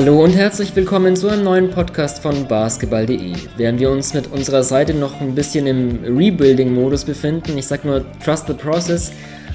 Hallo und herzlich willkommen zu einem neuen Podcast von basketball.de. Während wir uns mit unserer Seite noch ein bisschen im Rebuilding-Modus befinden, ich sag nur Trust the Process,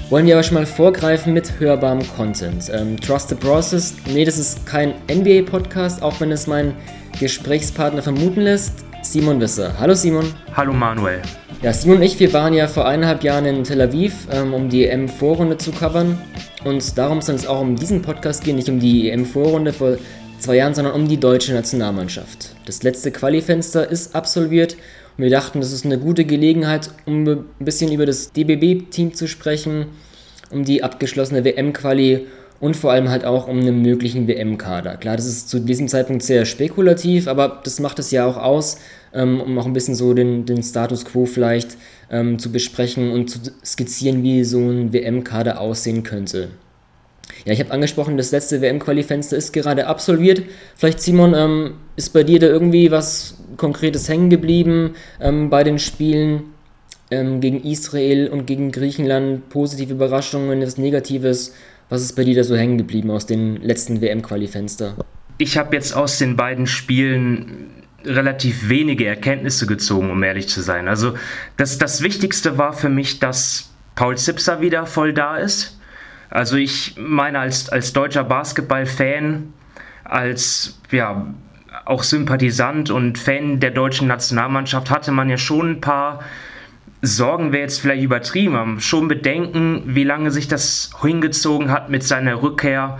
wollen wir aber schon mal vorgreifen mit hörbarem Content. Ähm, Trust the Process, nee, das ist kein NBA-Podcast, auch wenn es mein Gesprächspartner vermuten lässt. Simon Wisser. Hallo Simon. Hallo Manuel. Ja, Simon und ich, wir waren ja vor eineinhalb Jahren in Tel Aviv, ähm, um die EM-Vorrunde zu covern. Und darum soll es auch um diesen Podcast gehen, nicht um die EM-Vorrunde vor zwei Jahren, sondern um die deutsche Nationalmannschaft. Das letzte Qualifenster ist absolviert und wir dachten, das ist eine gute Gelegenheit, um ein bisschen über das DBB-Team zu sprechen, um die abgeschlossene WM-Quali und vor allem halt auch um einen möglichen WM-Kader. Klar, das ist zu diesem Zeitpunkt sehr spekulativ, aber das macht es ja auch aus, ähm, um auch ein bisschen so den, den Status quo vielleicht ähm, zu besprechen und zu skizzieren, wie so ein WM-Kader aussehen könnte. Ja, ich habe angesprochen, das letzte WM-Quali-Fenster ist gerade absolviert. Vielleicht, Simon, ähm, ist bei dir da irgendwie was Konkretes hängen geblieben ähm, bei den Spielen ähm, gegen Israel und gegen Griechenland? Positive Überraschungen, etwas Negatives? Was ist bei dir da so hängen geblieben aus den letzten WM-Quali-Fenster? Ich habe jetzt aus den beiden Spielen relativ wenige Erkenntnisse gezogen, um ehrlich zu sein. Also das, das Wichtigste war für mich, dass Paul Zipser wieder voll da ist. Also ich meine, als, als deutscher Basketball-Fan, als ja, auch Sympathisant und Fan der deutschen Nationalmannschaft hatte man ja schon ein paar Sorgen wäre jetzt vielleicht übertrieben, haben schon Bedenken, wie lange sich das hingezogen hat mit seiner Rückkehr.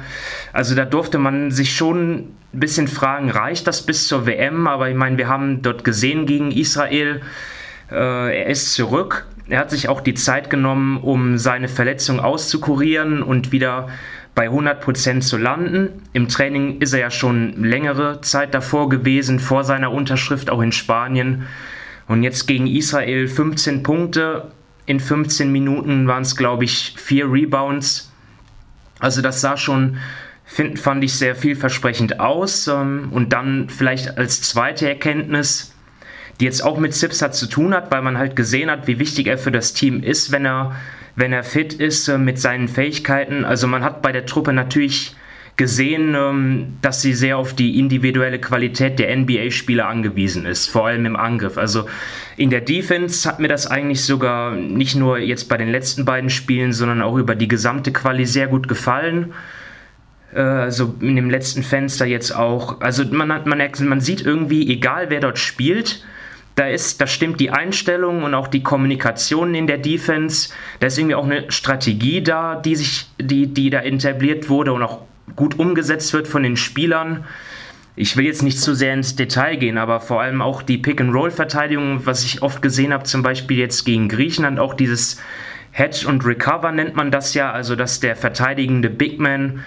Also da durfte man sich schon ein bisschen fragen, reicht das bis zur WM? Aber ich meine, wir haben dort gesehen gegen Israel, äh, er ist zurück. Er hat sich auch die Zeit genommen, um seine Verletzung auszukurieren und wieder bei 100% zu landen. Im Training ist er ja schon längere Zeit davor gewesen, vor seiner Unterschrift auch in Spanien. Und jetzt gegen Israel 15 Punkte. In 15 Minuten waren es, glaube ich, vier Rebounds. Also das sah schon, find, fand ich, sehr vielversprechend aus. Ähm, und dann vielleicht als zweite Erkenntnis, die jetzt auch mit Zipser zu tun hat, weil man halt gesehen hat, wie wichtig er für das Team ist, wenn er, wenn er fit ist äh, mit seinen Fähigkeiten. Also man hat bei der Truppe natürlich gesehen, ähm, dass sie sehr auf die individuelle Qualität der NBA-Spieler angewiesen ist, vor allem im Angriff. Also in der Defense hat mir das eigentlich sogar nicht nur jetzt bei den letzten beiden Spielen, sondern auch über die gesamte Quali sehr gut gefallen. Äh, also in dem letzten Fenster jetzt auch. Also man, hat, man, man sieht irgendwie, egal wer dort spielt, da ist, da stimmt die Einstellung und auch die Kommunikation in der Defense. Da ist irgendwie auch eine Strategie da, die sich, die, die da etabliert wurde und auch gut umgesetzt wird von den Spielern. Ich will jetzt nicht zu sehr ins Detail gehen, aber vor allem auch die Pick-and-Roll-Verteidigung, was ich oft gesehen habe, zum Beispiel jetzt gegen Griechenland, auch dieses Hedge und Recover nennt man das ja, also dass der verteidigende Big Man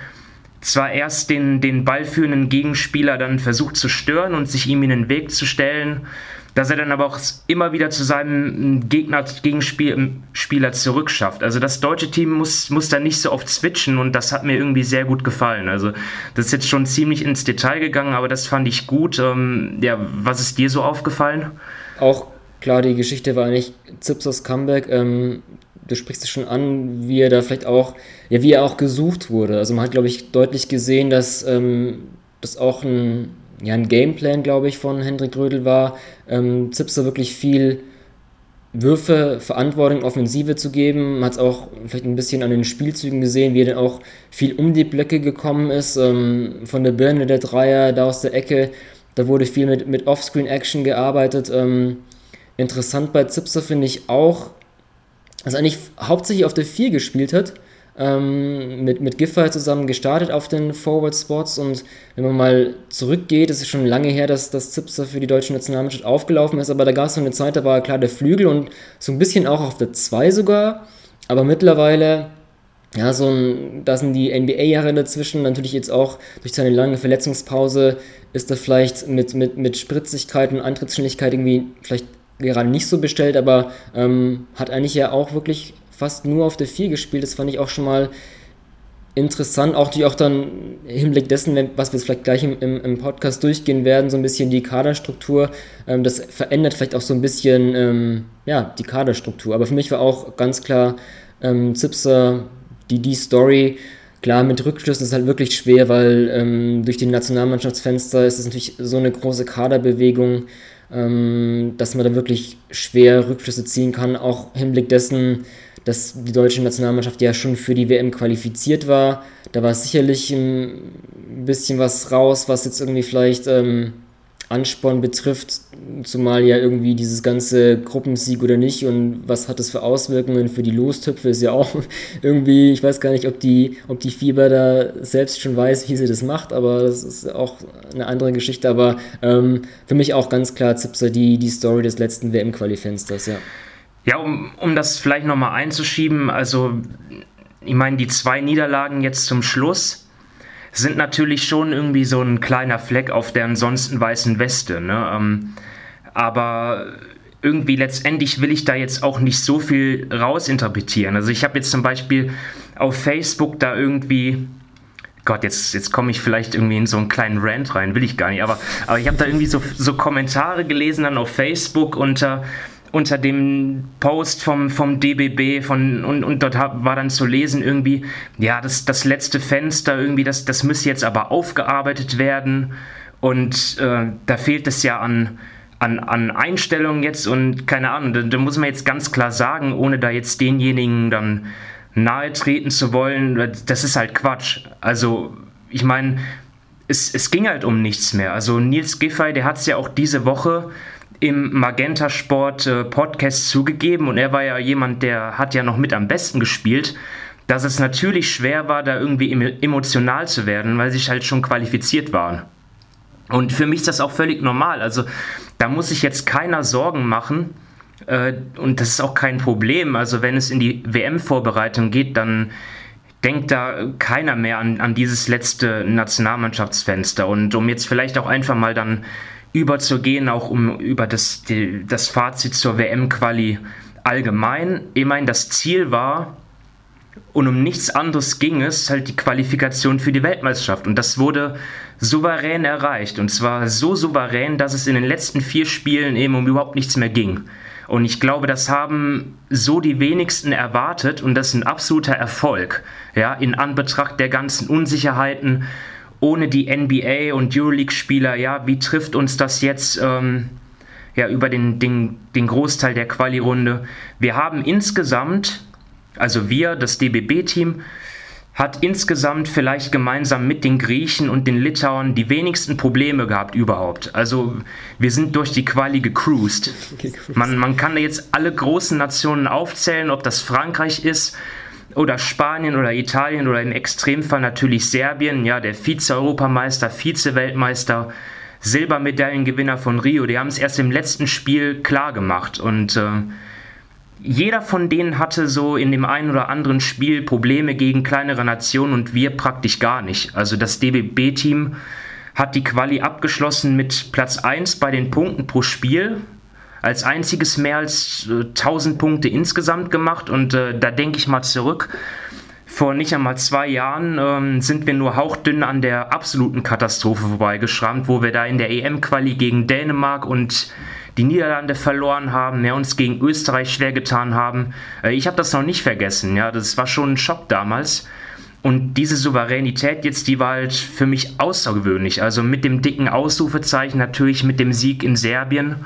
zwar erst den, den ballführenden Gegenspieler dann versucht zu stören und sich ihm in den Weg zu stellen, dass er dann aber auch immer wieder zu seinem Gegner, Gegenspieler zurückschafft. Also das deutsche Team muss, muss da nicht so oft switchen und das hat mir irgendwie sehr gut gefallen. Also das ist jetzt schon ziemlich ins Detail gegangen, aber das fand ich gut. Ähm, ja, was ist dir so aufgefallen? Auch klar, die Geschichte war eigentlich Zipsers Comeback. Ähm, du sprichst es schon an, wie er da vielleicht auch, ja, wie er auch gesucht wurde. Also man hat, glaube ich, deutlich gesehen, dass ähm, das auch ein ja, ein Gameplan, glaube ich, von Hendrik Rödel war, ähm, Zipser wirklich viel Würfe, Verantwortung, Offensive zu geben. Man hat es auch vielleicht ein bisschen an den Spielzügen gesehen, wie er dann auch viel um die Blöcke gekommen ist. Ähm, von der Birne der Dreier, da aus der Ecke. Da wurde viel mit, mit Offscreen-Action gearbeitet. Ähm, interessant bei Zipser finde ich auch, dass er eigentlich hauptsächlich auf der 4 gespielt hat ähm, mit, mit Giffey zusammen gestartet auf den Forward Spots. Und wenn man mal zurückgeht, es ist schon lange her, dass das Zipser für die deutsche Nationalmannschaft aufgelaufen ist, aber da gab es so eine Zeit, da war klar der Flügel und so ein bisschen auch auf der 2 sogar, aber mittlerweile ja, so ein, da sind die NBA-Jahre dazwischen, natürlich jetzt auch durch seine lange Verletzungspause ist er vielleicht mit, mit, mit Spritzigkeit und Antrittsschnelligkeit irgendwie vielleicht gerade nicht so bestellt, aber ähm, hat eigentlich ja auch wirklich fast nur auf der 4 gespielt. Das fand ich auch schon mal interessant, auch die auch dann im Hinblick dessen, was wir jetzt vielleicht gleich im, im, Podcast durchgehen werden, so ein bisschen die Kaderstruktur. Ähm, das verändert vielleicht auch so ein bisschen ähm, ja, die Kaderstruktur. Aber für mich war auch ganz klar ähm, Zipser die, die Story. Klar, mit Rückschlüssen ist es halt wirklich schwer, weil ähm, durch die Nationalmannschaftsfenster ist es natürlich so eine große Kaderbewegung, ähm, dass man da wirklich schwer Rückschlüsse ziehen kann, auch im Hinblick dessen, dass die deutsche Nationalmannschaft ja schon für die WM qualifiziert war. Da war sicherlich ein bisschen was raus, was jetzt irgendwie vielleicht ähm, Ansporn betrifft, zumal ja irgendwie dieses ganze Gruppensieg oder nicht und was hat das für Auswirkungen für die Lostöpfe ist ja auch irgendwie, ich weiß gar nicht, ob die, ob die Fieber da selbst schon weiß, wie sie das macht, aber das ist auch eine andere Geschichte, aber ähm, für mich auch ganz klar Zipser die, die Story des letzten WM-Qualifensters, ja. Ja, um, um das vielleicht nochmal einzuschieben, also ich meine, die zwei Niederlagen jetzt zum Schluss, sind natürlich schon irgendwie so ein kleiner Fleck auf der ansonsten weißen Weste. Ne? Ähm, aber irgendwie letztendlich will ich da jetzt auch nicht so viel rausinterpretieren. Also ich habe jetzt zum Beispiel auf Facebook da irgendwie Gott, jetzt, jetzt komme ich vielleicht irgendwie in so einen kleinen Rant rein, will ich gar nicht, aber, aber ich habe da irgendwie so, so Kommentare gelesen dann auf Facebook unter unter dem Post vom, vom DBB von, und, und dort war dann zu lesen irgendwie, ja, das, das letzte Fenster irgendwie, das, das müsse jetzt aber aufgearbeitet werden und äh, da fehlt es ja an, an, an Einstellungen jetzt und keine Ahnung, da, da, muss man jetzt ganz klar sagen, ohne da jetzt denjenigen dann nahe treten zu wollen, das ist halt Quatsch. Also ich meine, es, es ging halt um nichts mehr. Also Nils Giffey, der hat es ja auch diese Woche im Magenta Sport äh, Podcast zugegeben und er war ja jemand, der hat ja noch mit am besten gespielt, dass es natürlich schwer war, da irgendwie emotional zu werden, weil sie halt schon qualifiziert waren. Und für mich ist das auch völlig normal. Also da muss sich jetzt keiner Sorgen machen. Äh, und das ist auch kein Problem. Also wenn es in die WM-Vorbereitung geht, dann denkt da keiner mehr an, an dieses letzte Nationalmannschaftsfenster. Und um jetzt vielleicht auch einfach mal dann überzugehen, auch um über das, die, das Fazit zur WM-Quali allgemein. Ich meine, das Ziel war, und um nichts anderes ging es, halt die Qualifikation für die Weltmeisterschaft. Und das wurde souverän erreicht. Und zwar so souverän, dass es in den letzten vier Spielen eben um überhaupt nichts mehr ging. Und ich glaube, das haben so die wenigsten erwartet und das ist ein absoluter Erfolg. Ja, in Anbetracht der ganzen Unsicherheiten, ohne die NBA und Euroleague-Spieler, ja, wie trifft uns das jetzt ähm, ja, über den, den, den Großteil der Quali-Runde? Wir haben insgesamt, also wir, das DBB-Team, hat insgesamt vielleicht gemeinsam mit den Griechen und den Litauern die wenigsten Probleme gehabt überhaupt. Also wir sind durch die Quali gecruised. Man, man kann jetzt alle großen Nationen aufzählen, ob das Frankreich ist, oder Spanien oder Italien oder im Extremfall natürlich Serbien, ja, der Vize-Europameister, Vize-Weltmeister, Silbermedaillengewinner von Rio, die haben es erst im letzten Spiel klar gemacht. Und äh, jeder von denen hatte so in dem einen oder anderen Spiel Probleme gegen kleinere Nationen und wir praktisch gar nicht. Also das DBB-Team hat die Quali abgeschlossen mit Platz 1 bei den Punkten pro Spiel als einziges mehr als äh, 1000 Punkte insgesamt gemacht und äh, da denke ich mal zurück. Vor nicht einmal zwei Jahren ähm, sind wir nur hauchdünn an der absoluten Katastrophe vorbeigeschrammt, wo wir da in der EM-Quali gegen Dänemark und die Niederlande verloren haben, ja, uns gegen Österreich schwer getan haben. Äh, ich habe das noch nicht vergessen, ja, das war schon ein Schock damals. Und diese Souveränität jetzt, die war halt für mich außergewöhnlich. Also mit dem dicken Ausrufezeichen, natürlich mit dem Sieg in Serbien.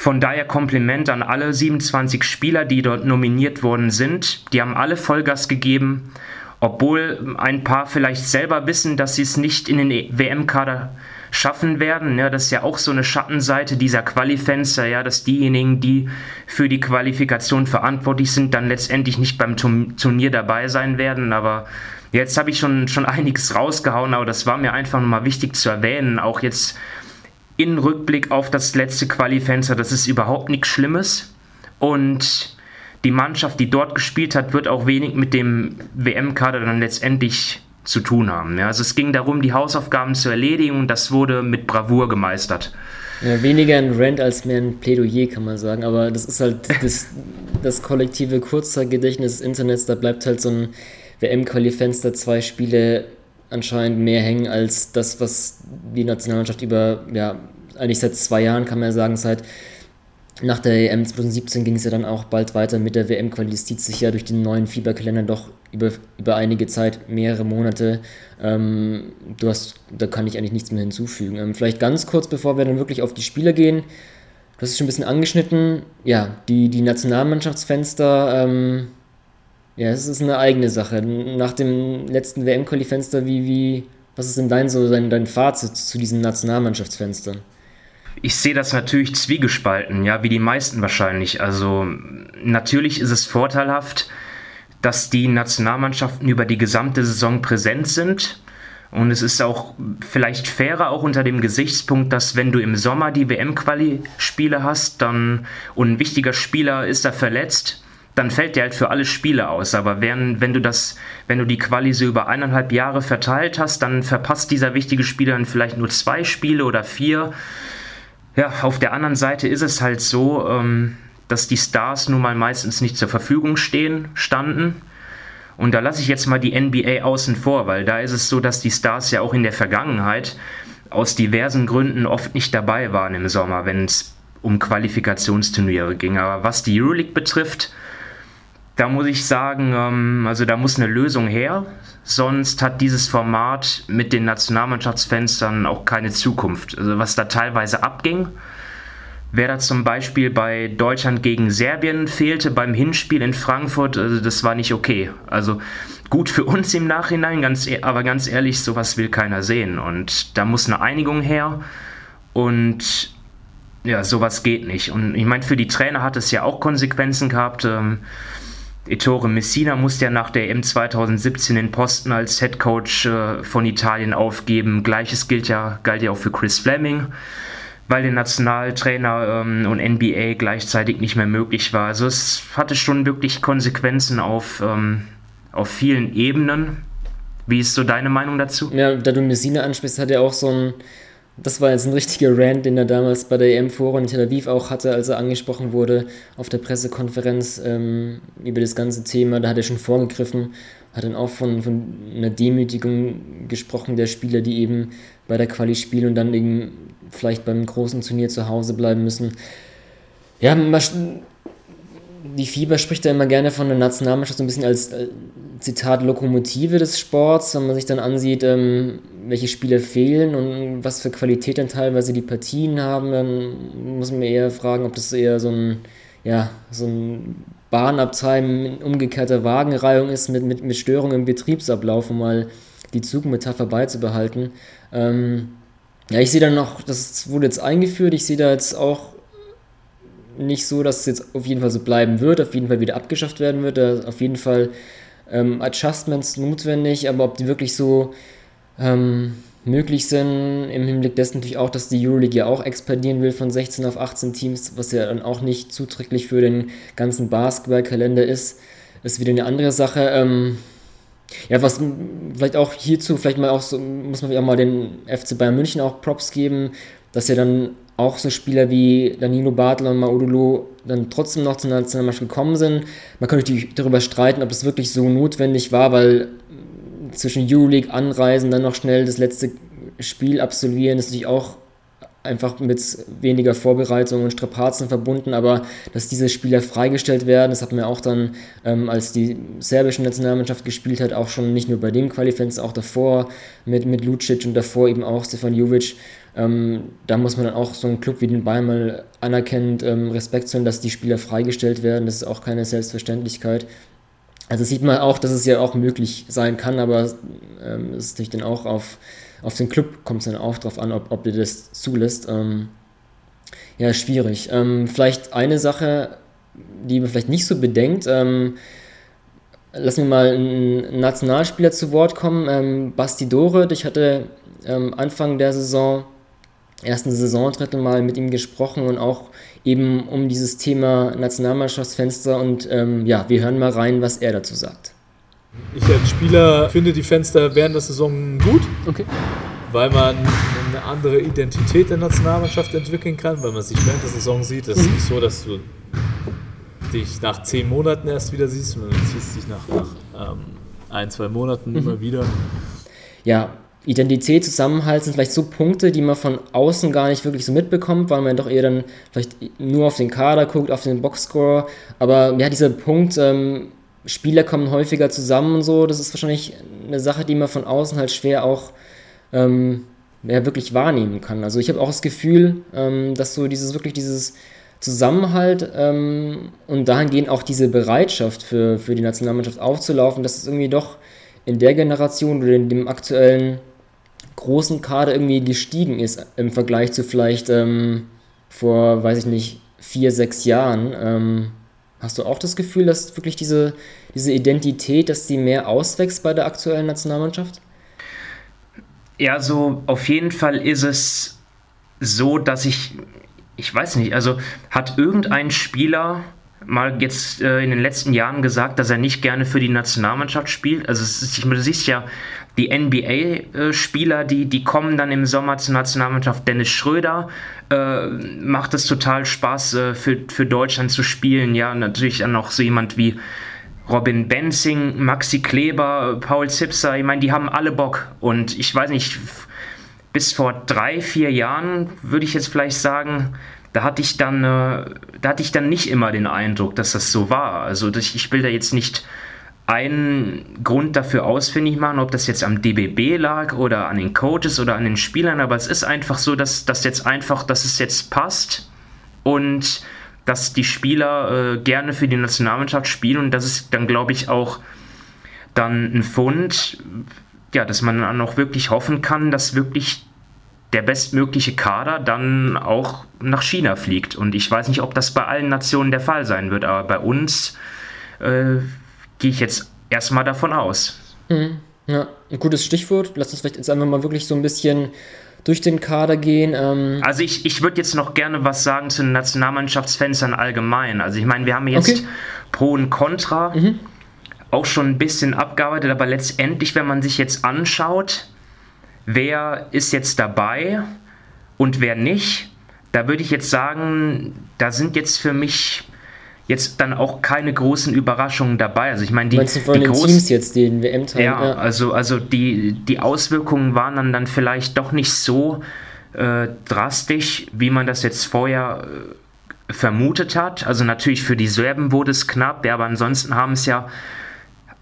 Von daher Kompliment an alle 27 Spieler, die dort nominiert worden sind. Die haben alle Vollgas gegeben, obwohl ein paar vielleicht selber wissen, dass sie es nicht in den WM-Kader schaffen werden. Ja, das ist ja auch so eine Schattenseite dieser Qualifenster, ja, dass diejenigen, die für die Qualifikation verantwortlich sind, dann letztendlich nicht beim Turnier dabei sein werden. Aber jetzt habe ich schon, schon einiges rausgehauen, aber das war mir einfach nochmal wichtig zu erwähnen. Auch jetzt in Rückblick auf das letzte Qualifenster, das ist überhaupt nichts Schlimmes. Und die Mannschaft, die dort gespielt hat, wird auch wenig mit dem WM-Kader dann letztendlich zu tun haben. Ja, also es ging darum, die Hausaufgaben zu erledigen und das wurde mit Bravour gemeistert. Ja, weniger ein Rant als mehr ein Plädoyer, kann man sagen. Aber das ist halt das, das kollektive Kurzzeitgedächtnis des Internets. Da bleibt halt so ein WM-Qualifenster, zwei Spiele anscheinend mehr hängen als das, was die Nationalmannschaft über, ja, eigentlich seit zwei Jahren, kann man ja sagen, seit nach der EM 2017 ging es ja dann auch bald weiter mit der WM-Quali. Sich ja durch den neuen Fieberkalender doch über, über einige Zeit, mehrere Monate. Ähm, du hast, da kann ich eigentlich nichts mehr hinzufügen. Ähm, vielleicht ganz kurz, bevor wir dann wirklich auf die Spieler gehen. Du hast es schon ein bisschen angeschnitten. Ja, die, die Nationalmannschaftsfenster, ähm, ja, es ist eine eigene Sache. Nach dem letzten WM-Quali-Fenster, wie, wie, was ist denn dein, so dein, dein Fazit zu diesen Nationalmannschaftsfenstern? Ich sehe das natürlich zwiegespalten, ja, wie die meisten wahrscheinlich. Also natürlich ist es vorteilhaft, dass die Nationalmannschaften über die gesamte Saison präsent sind. Und es ist auch vielleicht fairer, auch unter dem Gesichtspunkt, dass wenn du im Sommer die WM-Quali-Spiele hast, dann und ein wichtiger Spieler ist da verletzt, dann fällt der halt für alle Spiele aus. Aber wenn, wenn du das, wenn du die Quali so über eineinhalb Jahre verteilt hast, dann verpasst dieser wichtige Spieler dann vielleicht nur zwei Spiele oder vier. Ja, auf der anderen Seite ist es halt so, ähm, dass die Stars nun mal meistens nicht zur Verfügung stehen, standen. Und da lasse ich jetzt mal die NBA außen vor, weil da ist es so, dass die Stars ja auch in der Vergangenheit aus diversen Gründen oft nicht dabei waren im Sommer, wenn es um Qualifikationsturniere ging. Aber was die Euroleague betrifft, da muss ich sagen, ähm, also da muss eine Lösung her. Sonst hat dieses Format mit den Nationalmannschaftsfenstern auch keine Zukunft. Also was da teilweise abging, wer da zum Beispiel bei Deutschland gegen Serbien fehlte beim Hinspiel in Frankfurt, also das war nicht okay. Also gut für uns im Nachhinein, ganz, e-, aber ganz ehrlich, sowas will keiner sehen. Und da muss eine Einigung her. Und ja, sowas geht nicht. Und ich meine, für die Trainer hat es ja auch Konsequenzen gehabt. Ähm, Ettore Messina musste ja nach der EM 2017 den Posten als Head Coach äh, von Italien aufgeben. Gleiches gilt ja, galt ja auch für Chris Fleming, weil der Nationaltrainer ähm, und NBA gleichzeitig nicht mehr möglich war. Also es hatte schon wirklich Konsequenzen auf, ähm, auf vielen Ebenen. Wie ist so deine Meinung dazu? Ja, da du Messina ansprichst, hat er auch so ein das war jetzt ein richtiger Rant, den er damals bei der EM-Forum in Tel Aviv auch hatte, als er angesprochen wurde auf der Pressekonferenz ähm, über das ganze Thema. Da hat er schon vorgegriffen, hat dann auch von, von einer Demütigung gesprochen der Spieler, die eben bei der Quali spielen und dann eben vielleicht beim großen Turnier zu Hause bleiben müssen. Ja, die Fieber spricht da immer gerne von der Nationalmannschaft so ein bisschen als äh, Zitat Lokomotive des Sports, wenn man sich dann ansieht, ähm, welche Spieler fehlen und was für Qualität dann teilweise die Partien haben, dann muss man eher fragen, ob das eher so ein, ja, so ein Bahnabteil in umgekehrter Wagenreihung ist mit, mit, mit Störungen im Betriebsablauf, um mal die Zugmetapher beizubehalten. Ähm, ja, ich sehe dann noch, das wurde jetzt eingeführt, ich sehe da jetzt auch nicht so, dass es jetzt auf jeden Fall so bleiben wird, auf jeden Fall wieder abgeschafft werden wird. Da auf jeden Fall ähm, Adjustments notwendig, aber ob die wirklich so ähm, möglich sind, im Hinblick dessen natürlich auch, dass die Euroleague ja auch expandieren will von 16 auf 18 Teams, was ja dann auch nicht zuträglich für den ganzen Basketballkalender ist, ist wieder eine andere Sache. Ähm, ja, was vielleicht auch hierzu, vielleicht mal auch so, muss man auch mal den FC Bayern München auch Props geben, dass ja dann auch so Spieler wie Danilo Bartel und Maudolo dann trotzdem noch zur Nationalmannschaft gekommen sind. Man könnte natürlich darüber streiten, ob das wirklich so notwendig war, weil zwischen Euroleague anreisen, dann noch schnell das letzte Spiel absolvieren, ist natürlich auch einfach mit weniger Vorbereitung und Strapazen verbunden, aber dass diese Spieler freigestellt werden, das hat man auch dann, ähm, als die serbische Nationalmannschaft gespielt hat, auch schon nicht nur bei dem Qualifenster, auch davor mit, mit Lucic und davor eben auch Stefan Jovic, ähm, da muss man dann auch so einen Club wie den Bayern mal anerkennend ähm, Respekt zollen, dass die Spieler freigestellt werden, das ist auch keine Selbstverständlichkeit. Also sieht man auch, dass es ja auch möglich sein kann, aber ähm, es ist natürlich dann auch auf auf den Club kommt es dann auch drauf an, ob, ob ihr das zulässt. Ähm, ja, schwierig. Ähm, vielleicht eine Sache, die man vielleicht nicht so bedenkt. Ähm, lassen wir mal einen Nationalspieler zu Wort kommen. Ähm, Basti Doret, ich hatte Anfang der Saison, ersten Saisondrittel mal mit ihm gesprochen und auch eben um dieses Thema Nationalmannschaftsfenster und ähm, ja, wir hören mal rein, was er dazu sagt. Ich als Spieler finde die Fenster während der Saison gut. Okay. Weil man eine andere Identität der Nationalmannschaft entwickeln kann, weil man sich während der Saison sieht. Es ist mhm. nicht so, dass du dich nach zehn Monaten erst wieder siehst, sondern du siehst dich nach, nach ähm, ein, zwei Monaten mhm. immer wieder. Ja, Identität, Zusammenhalt sind vielleicht so Punkte, die man von außen gar nicht wirklich so mitbekommt, weil man doch eher dann vielleicht nur auf den Kader guckt, auf den Boxscore. Aber ja, dieser Punkt, ähm, Spieler kommen häufiger zusammen und so, das ist wahrscheinlich eine Sache, die man von außen halt schwer auch ähm, ja, wirklich wahrnehmen kann. Also ich habe auch das Gefühl, ähm, dass so dieses wirklich dieses Zusammenhalt ähm, und dahingehend auch diese Bereitschaft für, für die Nationalmannschaft aufzulaufen, dass es irgendwie doch in der Generation oder in dem aktuellen großen Kader irgendwie gestiegen ist im Vergleich zu vielleicht ähm, vor, weiß ich nicht, vier, sechs Jahren. Ähm, hast du auch das Gefühl, dass wirklich diese, diese Identität, dass die mehr auswächst bei der aktuellen Nationalmannschaft? Ja, so auf jeden Fall ist es so, dass ich, ich weiß nicht, also hat irgendein Spieler mal jetzt äh, in den letzten Jahren gesagt, dass er nicht gerne für die Nationalmannschaft spielt. Also ist, ich, du siehst ja, die NBA-Spieler, die, die kommen dann im Sommer zur Nationalmannschaft. Dennis Schröder äh, macht es total Spaß, äh, für, für Deutschland zu spielen. Ja, natürlich dann noch so jemand wie Robin Benzing, Maxi Kleber, Paul Zipser. Ich meine, die haben alle Bock. Und ich weiß nicht, bis vor drei, vier Jahren würde ich jetzt vielleicht sagen, da hatte ich dann, äh, da hatte ich dann nicht immer den Eindruck, dass das so war. Also ich will da jetzt nicht einen Grund dafür ausfindig machen, ob das jetzt am DBB lag oder an den Coaches oder an den Spielern, aber es ist einfach so, dass das jetzt einfach, dass es jetzt passt und dass die Spieler äh, gerne für die Nationalmannschaft spielen und das ist dann, glaube ich, auch dann ein Fund, ja, dass man dann auch wirklich hoffen kann, dass wirklich der bestmögliche Kader dann auch nach China fliegt. Und ich weiß nicht, ob das bei allen Nationen der Fall sein wird, aber bei uns äh, gehe ich jetzt erstmal davon aus. Mhm. Ja, ein gutes Stichwort. Lass uns vielleicht jetzt einfach mal wirklich so ein bisschen durch den Kader gehen. Ähm also ich, ich würde jetzt noch gerne was sagen zu den Nationalmannschaftsfenstern allgemein. Also ich meine, wir haben jetzt okay. Pro und Contra mhm. auch schon ein bisschen abgearbeitet, aber letztendlich, wenn man sich jetzt anschaut, wer ist jetzt dabei und wer nicht, da würde ich jetzt sagen, da sind jetzt für mich jetzt dann auch keine großen Überraschungen dabei. Also ich meine, die, Meinst du von die den großen, Teams jetzt, den WM-Teil? Ja, ja, also, also die, die Auswirkungen waren dann, dann vielleicht doch nicht so äh, drastisch, wie man das jetzt vorher äh, vermutet hat. Also natürlich für die Serben wurde es knapp, ja, aber ansonsten haben es ja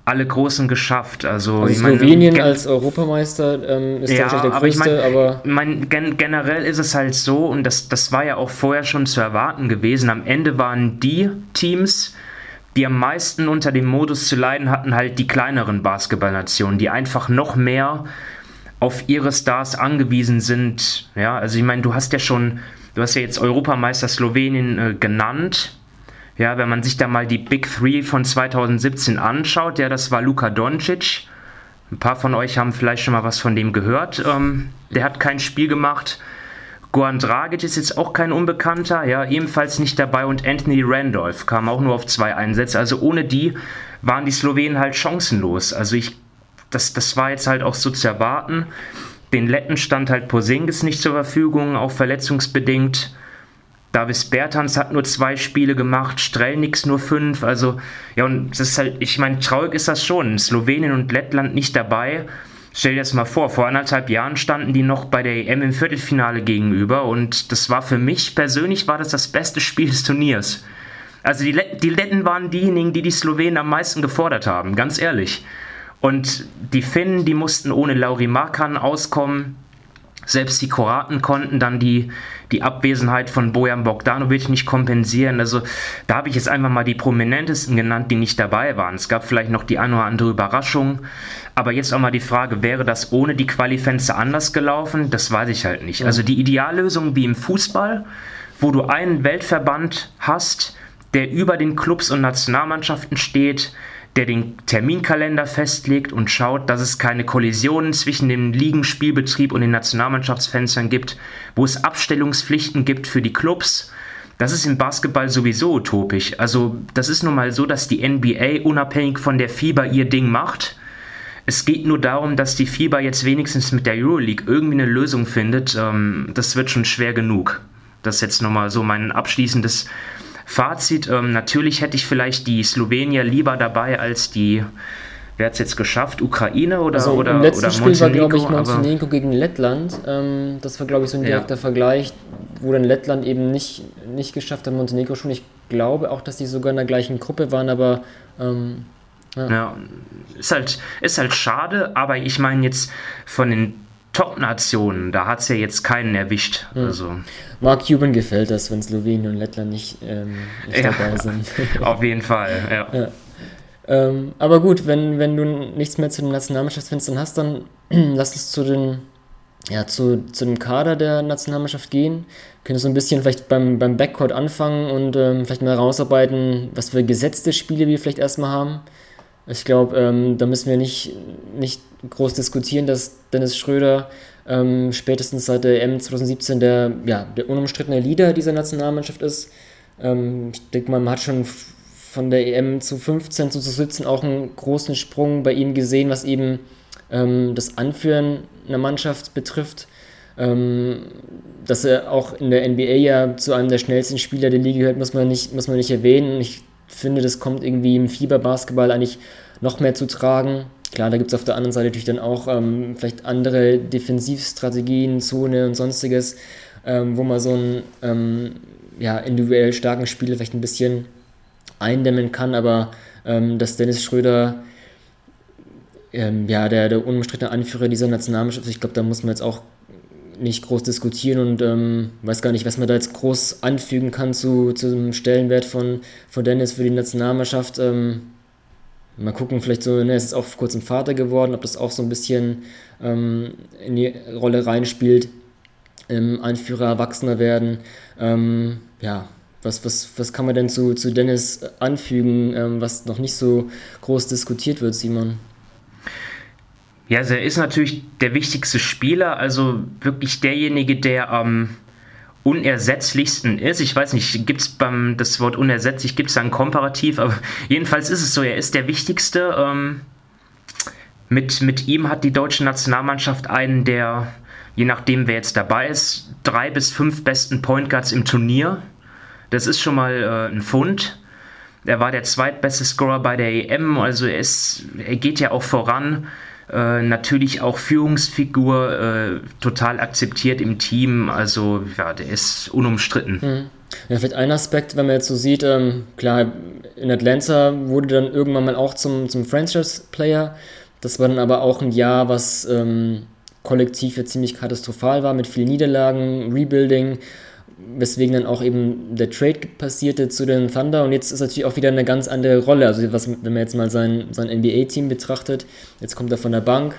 alle Großen geschafft. Also, also Slowenien meine, als Europameister ähm, ist ja, der aber größte, ich mein, aber mein, gen generell ist es halt so und das, das war ja auch vorher schon zu erwarten gewesen. Am Ende waren die Teams, die am meisten unter dem Modus zu leiden hatten, halt die kleineren Basketballnationen, die einfach noch mehr auf ihre Stars angewiesen sind. Ja, also ich meine, du hast ja schon, du hast ja jetzt Europameister Slowenien äh, genannt ja, wenn man sich da mal die Big Three von 2017 anschaut, ja, das war Luka Doncic. Ein paar von euch haben vielleicht schon mal was von dem gehört. Ähm, der hat kein Spiel gemacht. Goran Dragic ist jetzt auch kein Unbekannter, ja, ebenfalls nicht dabei und Anthony Randolph kam auch nur auf zwei Einsätze. Also ohne die waren die Slowenen halt chancenlos. Also ich, das, das war jetzt halt auch so zu erwarten. Den Letten stand halt Posingis nicht zur Verfügung, auch verletzungsbedingt. Davis Bertans hat nur zwei Spiele gemacht, Strelnix nur fünf. Also, ja, und das ist halt, ich meine, traurig ist das schon. Slowenien und Lettland nicht dabei. Stell dir das mal vor, vor anderthalb Jahren standen die noch bei der EM im Viertelfinale gegenüber und das war für mich persönlich war das das beste Spiel des Turniers. Also die, Let die Letten waren diejenigen, die die Slowenen am meisten gefordert haben, ganz ehrlich. Und die Finnen, die mussten ohne Lauri Markan auskommen. Selbst die Kroaten konnten dann die, die Abwesenheit von Bojan Bogdanovic nicht kompensieren. Also da habe ich jetzt einfach mal die prominentesten genannt, die nicht dabei waren. Es gab vielleicht noch die eine oder andere Überraschung. Aber jetzt auch mal die Frage, wäre das ohne die Qualifenze anders gelaufen? Das weiß ich halt nicht. Also die Ideallösung wie im Fußball, wo du einen Weltverband hast, der über den Clubs und Nationalmannschaften steht, der den Terminkalender festlegt und schaut, dass es keine Kollisionen zwischen dem Ligenspielbetrieb und den Nationalmannschaftsfenstern gibt, wo es Abstellungspflichten gibt für die Clubs. Das ist im Basketball sowieso utopisch. Also das ist nun mal so, dass die NBA unabhängig von der FIBA ihr Ding macht. Es geht nur darum, dass die FIBA jetzt wenigstens mit der Euroleague irgendwie eine Lösung findet. Ähm, das wird schon schwer genug. Das ist jetzt nochmal so mein abschließendes Fazit, ähm, natürlich hätte ich vielleicht die Slowenier lieber dabei als die wer hat es jetzt geschafft? Ukraine oder, also oder, im letzten oder Spiel war, glaube ich, Montenegro, gegen Lettland. Ähm, das war, glaube ich, so ein Ja. direkter Vergleich, wo dann Lettland eben nicht, nicht geschafft hat, Montenegro schon. Ich glaube auch, dass die sogar in der gleichen Gruppe waren, aber ähm, Ja, ist halt, ist halt schade, aber ich meine jetzt von den Top-Nationen, da hat es ja jetzt keinen erwischt. Also Mark Cuban gefällt das, wenn Slowenien und Lettland nicht, ähm, nicht Ja. dabei sind. auf jeden Fall, ja. Ja. ähm, aber gut, wenn, wenn du nichts mehr zu den Nationalmannschaftsfenstern hast, dann lass uns zu den ja, zu, zu dem Kader der Nationalmannschaft gehen. Können so ein bisschen vielleicht beim, beim Backcourt anfangen und ähm, vielleicht mal herausarbeiten, was für gesetzte Spiele wir vielleicht erstmal haben. Ich glaube, ähm, da müssen wir nicht, nicht groß diskutieren, dass Dennis Schröder ähm, spätestens seit der EM 2017 der, ja, der unumstrittene Leader dieser Nationalmannschaft ist. Ähm, ich denke mal, man hat schon von der EM zu 15 zu 17 auch einen großen Sprung bei ihm gesehen, was eben ähm, das Anführen einer Mannschaft betrifft. Ähm, dass er auch in der NBA ja zu einem der schnellsten Spieler der Liga gehört, muss man nicht, muss man nicht erwähnen. Ich finde, das kommt irgendwie im Fieberbasketball eigentlich noch mehr zu tragen. Klar, da gibt es auf der anderen Seite natürlich dann auch ähm, vielleicht andere Defensivstrategien, Zone und sonstiges, ähm, wo man so einen ähm, ja, individuell starken Spieler vielleicht ein bisschen eindämmen kann, aber ähm, dass Dennis Schröder ähm, ja, der, der unumstrittene Anführer dieser Nationalmannschaft, ich glaube, da muss man jetzt auch nicht groß diskutieren und ähm, weiß gar nicht, was man da jetzt groß anfügen kann zu, zu dem Stellenwert von, von Dennis für die Nationalmannschaft. Ähm, mal gucken, vielleicht so, ne, er ist auch vor kurzem Vater geworden, ob das auch so ein bisschen ähm, in die Rolle reinspielt. Ähm, Anführer, Erwachsener werden. Ähm, ja, was, was, was kann man denn zu, zu Dennis anfügen, ähm, was noch nicht so groß diskutiert wird, Simon? Ja, also er ist natürlich der wichtigste Spieler, also wirklich derjenige, der am unersetzlichsten ist. Ich weiß nicht, gibt es beim das Wort unersetzlich, gibt es da ein Komparativ, aber jedenfalls ist es so, er ist der wichtigste. Ähm, mit, mit ihm hat die deutsche Nationalmannschaft einen der, je nachdem wer jetzt dabei ist, drei bis fünf besten Point Guards im Turnier. Das ist schon mal äh, ein Fund. Er war der zweitbeste Scorer bei der EM, also er, ist, er geht ja auch voran. Äh, natürlich auch Führungsfigur, äh, total akzeptiert im Team, also ja, der ist unumstritten. Ja, vielleicht ein Aspekt, wenn man jetzt so sieht, ähm, klar, in Atlanta wurde dann irgendwann mal auch zum, zum Franchise-Player. Das war dann aber auch ein Jahr, was ähm, kollektiv ja ziemlich katastrophal war, mit vielen Niederlagen, Rebuilding, weswegen dann auch eben der Trade passierte zu den Thunder. Und jetzt ist natürlich auch wieder eine ganz andere Rolle. Also, was, wenn man jetzt mal sein, sein NBA-Team betrachtet, jetzt kommt er von der Bank.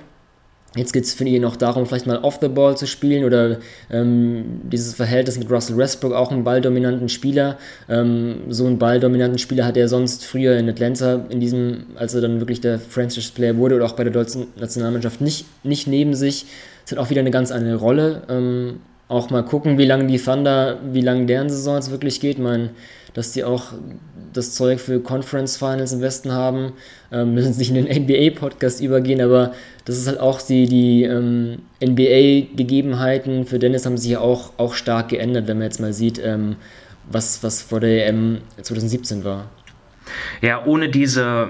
Jetzt geht es für ihn auch darum, vielleicht mal off the ball zu spielen oder ähm, dieses Verhältnis mit Russell Westbrook, auch einen balldominanten Spieler. Ähm, so einen balldominanten Spieler hat er sonst früher in Atlanta, in diesem, als er dann wirklich der Franchise-Player wurde oder auch bei der deutschen Nationalmannschaft nicht, nicht neben sich. Das hat auch wieder eine ganz andere Rolle. Ähm, auch mal gucken, wie lange die Thunder, wie lange deren Saison jetzt wirklich geht. Ich meine, dass die auch das Zeug für Conference Finals im Westen haben. Ähm, müssen nicht in den NBA-Podcast übergehen, aber das ist halt auch die, die ähm, NBA-Gegebenheiten für Dennis haben sich ja auch, auch stark geändert, wenn man jetzt mal sieht, ähm, was, was vor der EM 2017 war. Ja, ohne diese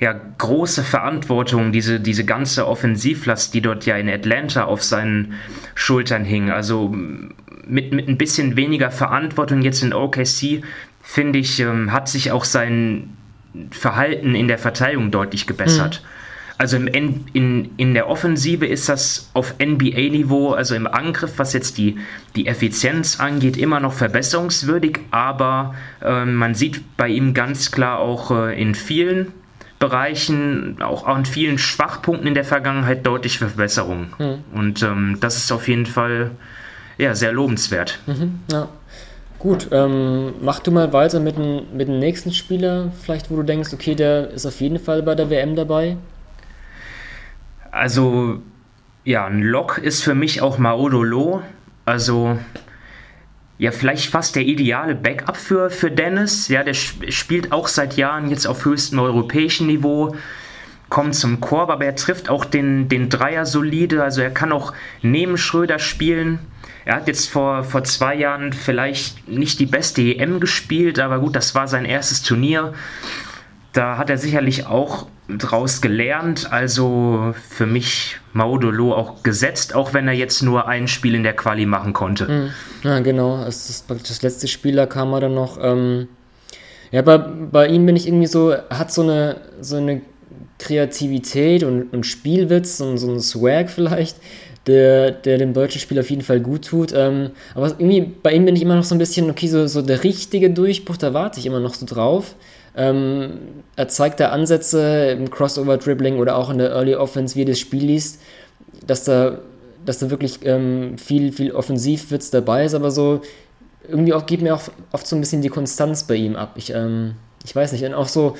ja, große Verantwortung, diese, diese ganze Offensivlast, die dort ja in Atlanta auf seinen Schultern hing. Also mit, mit ein bisschen weniger Verantwortung jetzt in OKC, finde ich, ähm, hat sich auch sein Verhalten in der Verteidigung deutlich gebessert. Also im N in, in der Offensive ist das auf NBA-Niveau, also im Angriff, was jetzt die, die Effizienz angeht, immer noch verbesserungswürdig, aber äh, man sieht bei ihm ganz klar auch äh, in vielen Bereichen, auch an vielen Schwachpunkten in der Vergangenheit deutliche Verbesserungen. Und ähm, das ist auf jeden Fall ja, sehr lobenswert. Ja. Gut, ähm, mach du mal weiter mit dem, mit dem nächsten Spieler, vielleicht wo du denkst, okay, der ist auf jeden Fall bei der WM dabei. Also, ja, ein Lock ist für mich auch Maodolo. Also, ja, vielleicht fast der ideale Backup für, für Dennis. Ja, der sp- spielt auch seit Jahren jetzt auf höchstem europäischen Niveau, kommt zum Korb, aber er trifft auch den, den Dreier solide. Also, er kann auch neben Schröder spielen. Er hat jetzt vor, vor zwei Jahren vielleicht nicht die beste EM gespielt, aber gut, das war sein erstes Turnier da hat er sicherlich auch draus gelernt. Also für mich Maudolo auch gesetzt, auch wenn er jetzt nur ein Spiel in der Quali machen konnte. Mhm. Ja, genau. Das, das letzte Spiel, da kam er dann noch. Ähm, ja, bei, bei ihm bin ich irgendwie so, hat so eine, so eine Kreativität und, und Spielwitz und so ein Swag vielleicht, der, der dem deutschen Spiel auf jeden Fall gut tut. Ähm, aber irgendwie bei ihm bin ich immer noch so ein bisschen, okay, so, so der richtige Durchbruch, da warte ich immer noch so drauf. Ähm, er zeigt da Ansätze im Crossover-Dribbling oder auch in der Early Offense, wie er das Spiel liest, dass da, dass da wirklich ähm, viel, viel Offensivwitz dabei ist, aber so irgendwie auch geht mir auch oft so ein bisschen die Konstanz bei ihm ab. Ich, ähm, ich weiß nicht, und auch so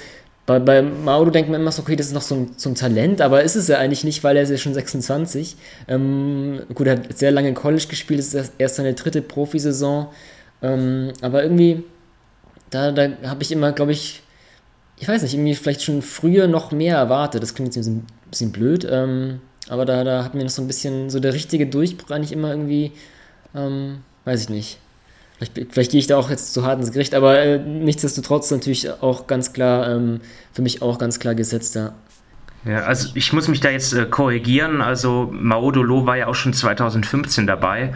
bei, bei Mauro denkt man immer so, okay, das ist noch so ein, so ein Talent, aber ist es ja eigentlich nicht, weil er ist ja schon 26. Ähm, gut, er hat sehr lange in College gespielt, ist erst seine dritte Profisaison. Ähm, aber irgendwie, da, da habe ich immer, glaube ich, ich weiß nicht, irgendwie vielleicht schon früher noch mehr erwartet. Das klingt jetzt ein bisschen, blöd, ähm, aber da, da hat mir noch so ein bisschen so der richtige Durchbruch eigentlich immer irgendwie, ähm, weiß ich nicht. Vielleicht, vielleicht, gehe ich da auch jetzt zu hart ins Gericht, aber äh, nichtsdestotrotz natürlich auch ganz klar, ähm, für mich auch ganz klar gesetzt, ja. Also ich muss mich da jetzt äh, korrigieren. Also Maodolo war ja auch schon 2015 dabei.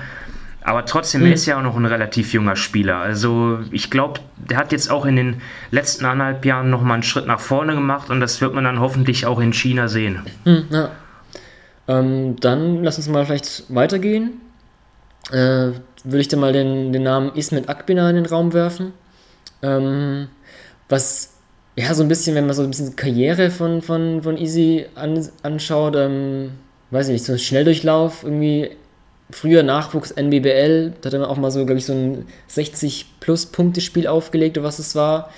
Aber trotzdem, mhm. er ist ja auch noch ein relativ junger Spieler. Also ich glaube, der hat jetzt auch in den letzten anderthalb Jahren nochmal einen Schritt nach vorne gemacht und das wird man dann hoffentlich auch in China sehen. Mhm, ja. ähm, dann lass uns mal vielleicht weitergehen. Äh, würde ich da mal den, den Namen Ismet Akbina in den Raum werfen. Ähm, was, ja, so ein bisschen, wenn man so ein bisschen Karriere von, von, von Easy an, anschaut, ähm, weiß ich nicht, so ein Schnelldurchlauf, irgendwie früher Nachwuchs NBBL, da hat er auch mal so, glaube ich, so ein 60-plus-Punkte-Spiel aufgelegt, oder was es war.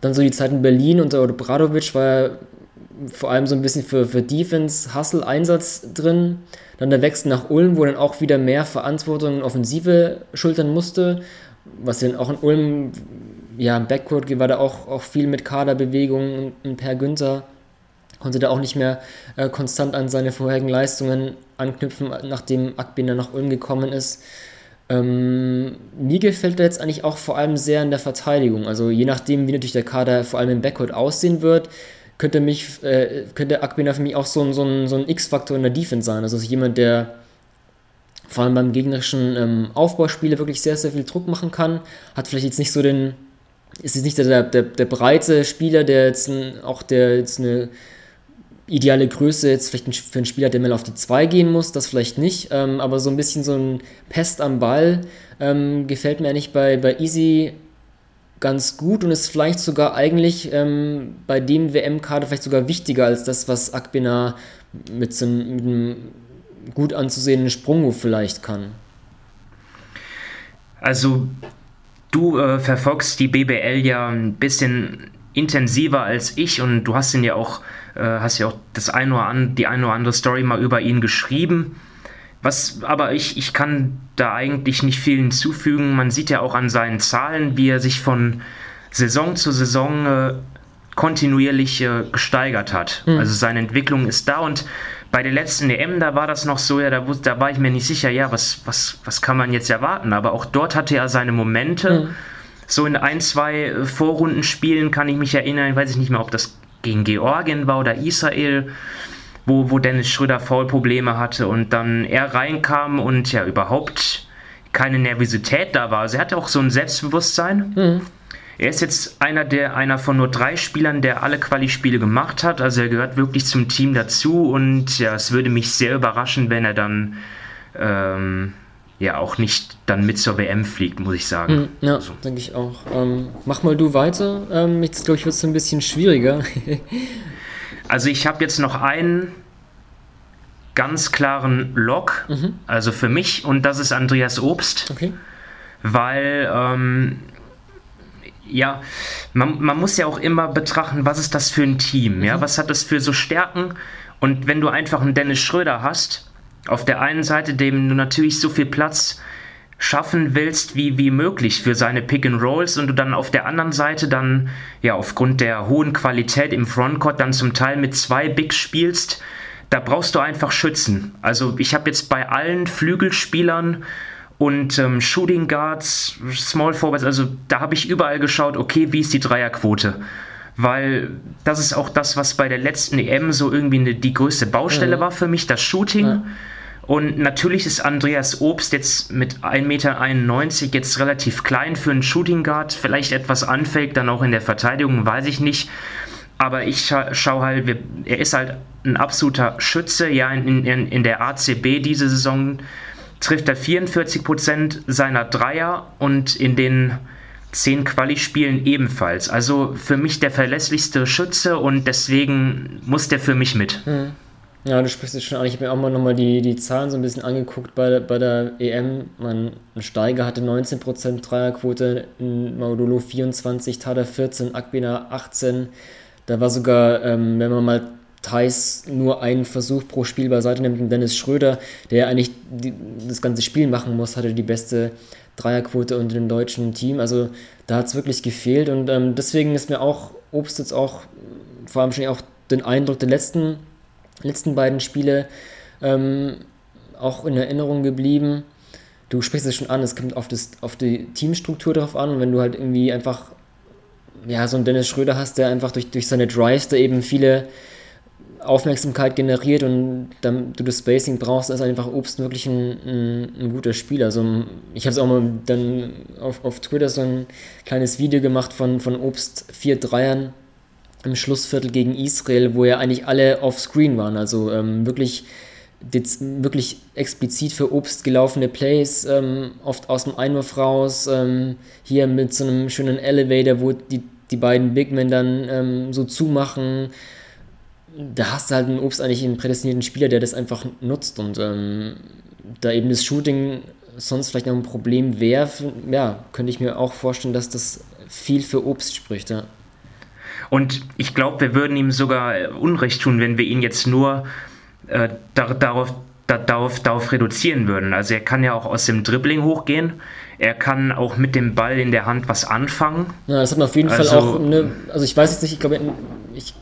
Dann so die Zeit in Berlin unter Bradovic war er vor allem so ein bisschen für, für Defense, Hustle, Einsatz drin. Dann der Wechsel nach Ulm, wo dann auch wieder mehr Verantwortung in Offensive schultern musste, was dann auch in Ulm, ja, im Backcourt war da auch, auch viel mit Kaderbewegungen und Per Günther konnte da auch nicht mehr äh, konstant an seine vorherigen Leistungen anknüpfen, nachdem Akbina nach Ulm gekommen ist. Ähm, mir gefällt er jetzt eigentlich auch vor allem sehr in der Verteidigung. Also je nachdem, wie natürlich der Kader vor allem im Backcourt aussehen wird, könnte mich, äh, könnte Akbina für mich auch so ein, so ein, so ein X-Faktor in der Defense sein. Also jemand, der vor allem beim gegnerischen ähm, Aufbauspieler wirklich sehr, sehr viel Druck machen kann. Hat vielleicht jetzt nicht so den, ist jetzt nicht der, der, der breite Spieler, der jetzt ein, auch der jetzt eine ideale Größe jetzt vielleicht für einen Spieler, der mal auf die 2 gehen muss, das vielleicht nicht, ähm, aber so ein bisschen so ein Pest am Ball ähm, gefällt mir eigentlich bei, bei Easy ganz gut und ist vielleicht sogar eigentlich ähm, bei dem WM-Kader vielleicht sogar wichtiger als das, was Akbina mit, so einem, mit einem gut anzusehenden Sprungmove vielleicht kann. Also du äh, verfolgst die BBL ja ein bisschen intensiver als ich und du hast ihn ja auch, äh, hast ja auch das ein oder an, die eine oder andere Story mal über ihn geschrieben. Was, aber ich, ich kann da eigentlich nicht viel hinzufügen. Man sieht ja auch an seinen Zahlen, wie er sich von Saison zu Saison äh, kontinuierlich äh, gesteigert hat. Mhm. Also seine Entwicklung ist da und bei der letzten EM, da war das noch so, ja, da, da war ich mir nicht sicher, ja, was, was, was kann man jetzt erwarten? Aber auch dort hatte er seine Momente. Mhm. So in ein, zwei Vorrundenspielen kann ich mich erinnern, weiß ich nicht mehr, ob das gegen Georgien war oder Israel wo, wo Dennis Schröder Foulprobleme hatte und dann er reinkam und ja überhaupt keine Nervosität da war. Also er hatte auch so ein Selbstbewusstsein. Mhm. Er ist jetzt einer der einer von nur drei Spielern, der alle Quali-Spiele gemacht hat. Also er gehört wirklich zum Team dazu und ja, es würde mich sehr überraschen, wenn er dann ähm, ja auch nicht dann mit zur WM fliegt, muss ich sagen. Mhm, ja, also. denke ich auch. Ähm, mach mal du weiter. Ähm, jetzt glaube ich wird es ein bisschen schwieriger. Also ich habe jetzt noch einen ganz klaren Lock, mhm. also für mich, und das ist Andreas Obst. Okay. Weil, ähm, ja, man, man, muss ja auch immer betrachten, was ist das für ein Team, mhm. ja, was hat das für so Stärken. Und wenn du einfach einen Dennis Schröder hast, auf der einen Seite, dem du natürlich so viel Platz schaffen willst wie, wie möglich für seine Pick and Rolls und du dann auf der anderen Seite dann ja aufgrund der hohen Qualität im Frontcourt dann zum Teil mit zwei Bigs spielst, da brauchst du einfach Schützen. Also ich habe jetzt bei allen Flügelspielern und ähm, Shooting Guards, Small Forwards, also da habe ich überall geschaut, okay, wie ist die Dreierquote? weil das ist auch das, was bei der letzten EM so irgendwie eine, die größte Baustelle mhm. war für mich, das Shooting. Ja. Und natürlich ist Andreas Obst jetzt mit 1,91 Meter jetzt relativ klein für einen Shooting Guard, vielleicht etwas anfällig, dann auch in der Verteidigung, weiß ich nicht. Aber ich scha schaue halt, er ist halt ein absoluter Schütze. Ja, in, in, in der ACB diese Saison trifft er 44% seiner Dreier und in den 10 Quali-Spielen ebenfalls. Also für mich der verlässlichste Schütze und deswegen muss der für mich mit. Mhm. Ja, du sprichst es schon an. Ich habe mir auch mal nochmal die, die Zahlen so ein bisschen angeguckt bei, bei der EM. Man, ein Steiger hatte 19% Dreierquote, Maudolo 24, Tada 14, Akbina 18. Da war sogar, ähm, wenn man mal Thais nur einen Versuch pro Spiel beiseite nimmt und Dennis Schröder, der eigentlich die, das ganze Spiel machen muss, hatte die beste Dreierquote unter dem deutschen Team. Also da hat es wirklich gefehlt und ähm, deswegen ist mir auch Obst jetzt auch vor allem schon auch den Eindruck der letzten letzten beiden Spiele ähm, auch in Erinnerung geblieben. Du sprichst es schon an, es kommt auf, das, auf die Teamstruktur drauf an. Und wenn du halt irgendwie einfach ja, so einen Dennis Schröder hast, der einfach durch, durch seine Drives da eben viele Aufmerksamkeit generiert und dann du das Spacing brauchst, ist einfach Obst wirklich ein, ein, ein guter Spieler. Also ich habe es auch mal dann auf, auf Twitter so ein kleines Video gemacht von, von Obst vier Dreiern im Schlussviertel gegen Israel, wo ja eigentlich alle off-screen waren. Also ähm, wirklich, wirklich explizit für Obst gelaufene Plays, ähm, oft aus dem Einwurf raus. Ähm, hier mit so einem schönen Elevator, wo die, die beiden Big Men dann ähm, so zumachen. Da hast du halt einen Obst eigentlich einen prädestinierten Spieler, der das einfach nutzt und ähm, da eben das Shooting sonst vielleicht noch ein Problem wäre, ja, könnte ich mir auch vorstellen, dass das viel für Obst spricht, ja. Und ich glaube, wir würden ihm sogar äh, Unrecht tun, wenn wir ihn jetzt nur äh, darauf, darauf, darauf reduzieren würden. Also er kann ja auch aus dem Dribbling hochgehen. Er kann auch mit dem Ball in der Hand was anfangen. Ja, das hat man auf jeden also, Fall auch. Ne, also ich weiß jetzt nicht, ich glaube, ich,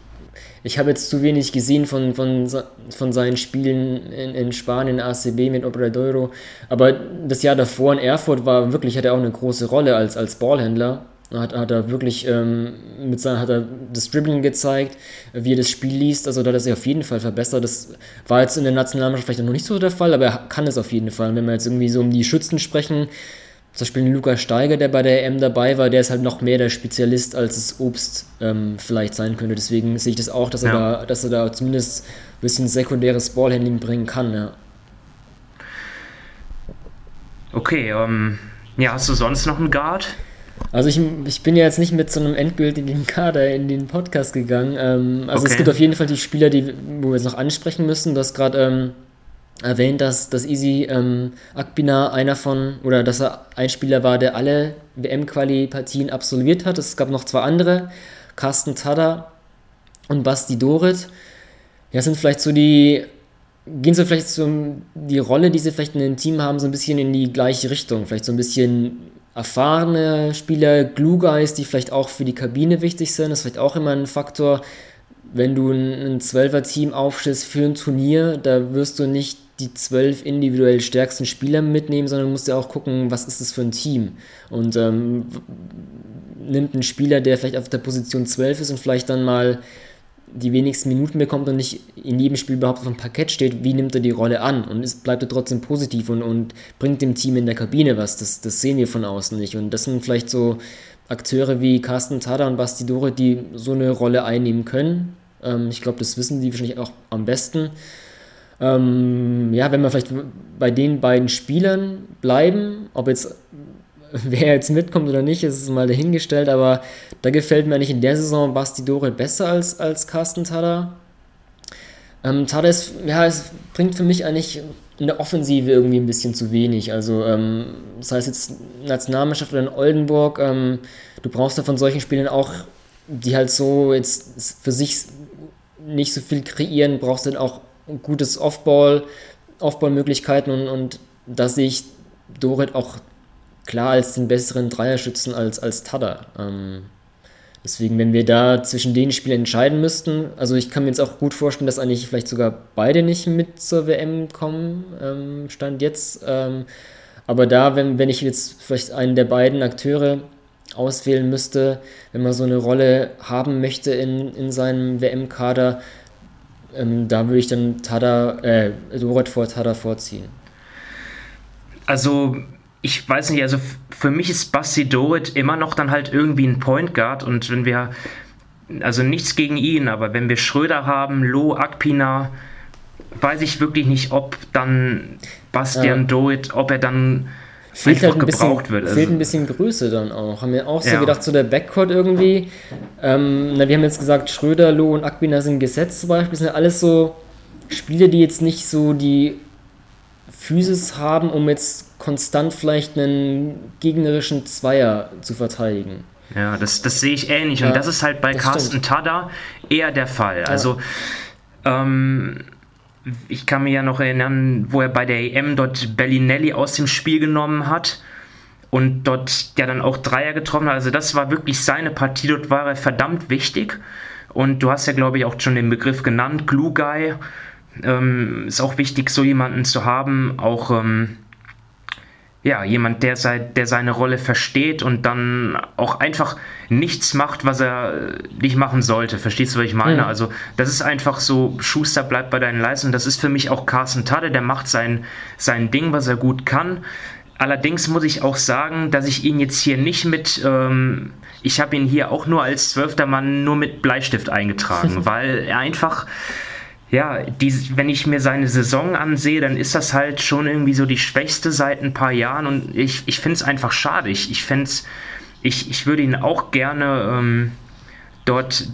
ich habe jetzt zu wenig gesehen von, von, von seinen Spielen in, in Spanien, ACB mit Obradoiro. Aber das Jahr davor in Erfurt war wirklich, hat er auch eine große Rolle als, als Ballhändler. Hat, hat er wirklich ähm, mit seiner, hat er das Dribbling gezeigt, wie er das Spiel liest, also da hat er sich auf jeden Fall verbessert. Das war jetzt in der Nationalmannschaft vielleicht noch nicht so der Fall, aber er kann es auf jeden Fall. wenn wir jetzt irgendwie so um die Schützen sprechen, zum Beispiel Lukas Steiger, der bei der EM dabei war, der ist halt noch mehr der Spezialist, als es Obst ähm, vielleicht sein könnte. Deswegen sehe ich das auch, dass er, ja. da, dass er da zumindest ein bisschen sekundäres Ballhandling bringen kann. Ja. Okay, ähm, ja, hast du sonst noch einen Guard? Also ich, ich bin ja jetzt nicht mit so einem endgültigen Kader in den Podcast gegangen. Ähm, also okay. es gibt auf jeden Fall die Spieler, die, wo wir jetzt noch ansprechen müssen. Du hast gerade ähm, erwähnt, dass, dass Easy ähm, Akbina einer von, oder dass er ein Spieler war, der alle WM-Quali-Partien absolviert hat. Es gab noch zwei andere, Carsten Tada und Basti Dorit. Ja, sind vielleicht so die, gehen so vielleicht so die Rolle, die sie vielleicht in dem Team haben, so ein bisschen in die gleiche Richtung. Vielleicht so ein bisschen erfahrene Spieler, Glue Guys, die vielleicht auch für die Kabine wichtig sind. Das ist vielleicht auch immer ein Faktor, wenn du ein Zwölfer-Team aufstellst für ein Turnier, da wirst du nicht die zwölf individuell stärksten Spieler mitnehmen, sondern musst ja auch gucken, was ist das für ein Team. Und ähm, nimmt einen Spieler, der vielleicht auf der Position 12 ist und vielleicht dann mal die wenigsten Minuten bekommt und nicht in jedem Spiel überhaupt auf dem Parkett steht, wie nimmt er die Rolle an? Und ist, bleibt er trotzdem positiv und, und bringt dem Team in der Kabine was? Das, das sehen wir von außen nicht. Und das sind vielleicht so Akteure wie Carsten Tada und Basti Dore, die so eine Rolle einnehmen können. Ähm, ich glaube, das wissen die wahrscheinlich auch am besten. Ähm, ja, wenn wir vielleicht bei den beiden Spielern bleiben, ob jetzt wer jetzt mitkommt oder nicht, ist mal dahingestellt, aber da gefällt mir eigentlich in der Saison Basti Dore besser als, als Carsten Tada. Ähm, Tada ist, ja, es bringt für mich eigentlich in der Offensive irgendwie ein bisschen zu wenig. Also, ähm, das heißt jetzt Nationalmannschaft oder in Oldenburg, ähm, du brauchst da von solchen Spielern auch, die halt so jetzt für sich nicht so viel kreieren, brauchst dann auch gutes Offball, Offball-Möglichkeiten und, und da sehe ich Dorit auch klar als den besseren Dreierschützen als, als Tada. Ähm, deswegen, wenn wir da zwischen den Spielen entscheiden müssten, also ich kann mir jetzt auch gut vorstellen, dass eigentlich vielleicht sogar beide nicht mit zur WM kommen, ähm, Stand jetzt. Ähm, aber da, wenn, wenn ich jetzt vielleicht einen der beiden Akteure auswählen müsste, wenn man so eine Rolle haben möchte in, in seinem WM-Kader, ähm, da würde ich dann Tada, äh, Doret vor Tada vorziehen. Also, ich weiß nicht, also für mich ist Basti Dorit immer noch dann halt irgendwie ein Point Guard und wenn wir, also nichts gegen ihn, aber wenn wir Schröder haben, Lo, Akpina, weiß ich wirklich nicht, ob dann Bastian ja. Dorit, ob er dann fehlt halt ein bisschen, wird. Also fehlt ein bisschen Größe dann auch. Haben wir auch so ja. gedacht, so der Backcourt irgendwie. Ähm, na, wir haben jetzt gesagt, Schröder, Loh und Akbina sind gesetzt zum Beispiel. Das sind alles so Spiele, die jetzt nicht so die Physis haben, um jetzt konstant vielleicht einen gegnerischen Zweier zu verteidigen. Ja, das, das sehe ich ähnlich. Ja, und das ist halt bei Carsten Tada eher der Fall. Also, ähm, ich kann mich ja noch erinnern, wo er bei der EM dort Bellinelli aus dem Spiel genommen hat und dort ja dann auch Dreier getroffen hat. Also das war wirklich seine Partie, dort war er verdammt wichtig. Und du hast ja, glaube ich, auch schon den Begriff genannt, Glue Guy. Ähm, ist auch wichtig, so jemanden zu haben, auch ähm, ja, jemand, der, sei, der seine Rolle versteht und dann auch einfach nichts macht, was er nicht machen sollte. Verstehst du, was ich meine? Mhm. Also, das ist einfach so, Schuster bleibt bei deinen Leistungen. Das ist für mich auch Carsten Tadde, der macht sein, sein Ding, was er gut kann. Allerdings muss ich auch sagen, dass ich ihn jetzt hier nicht mit, ähm, ich habe ihn hier auch nur als zwölfter Mann nur mit Bleistift eingetragen, weil er einfach ja, die, wenn ich mir seine Saison ansehe, dann ist das halt schon irgendwie so die schwächste seit ein paar Jahren und ich, ich finde es einfach schade. Ich, ich ich, ich würde ihn auch gerne ähm, dort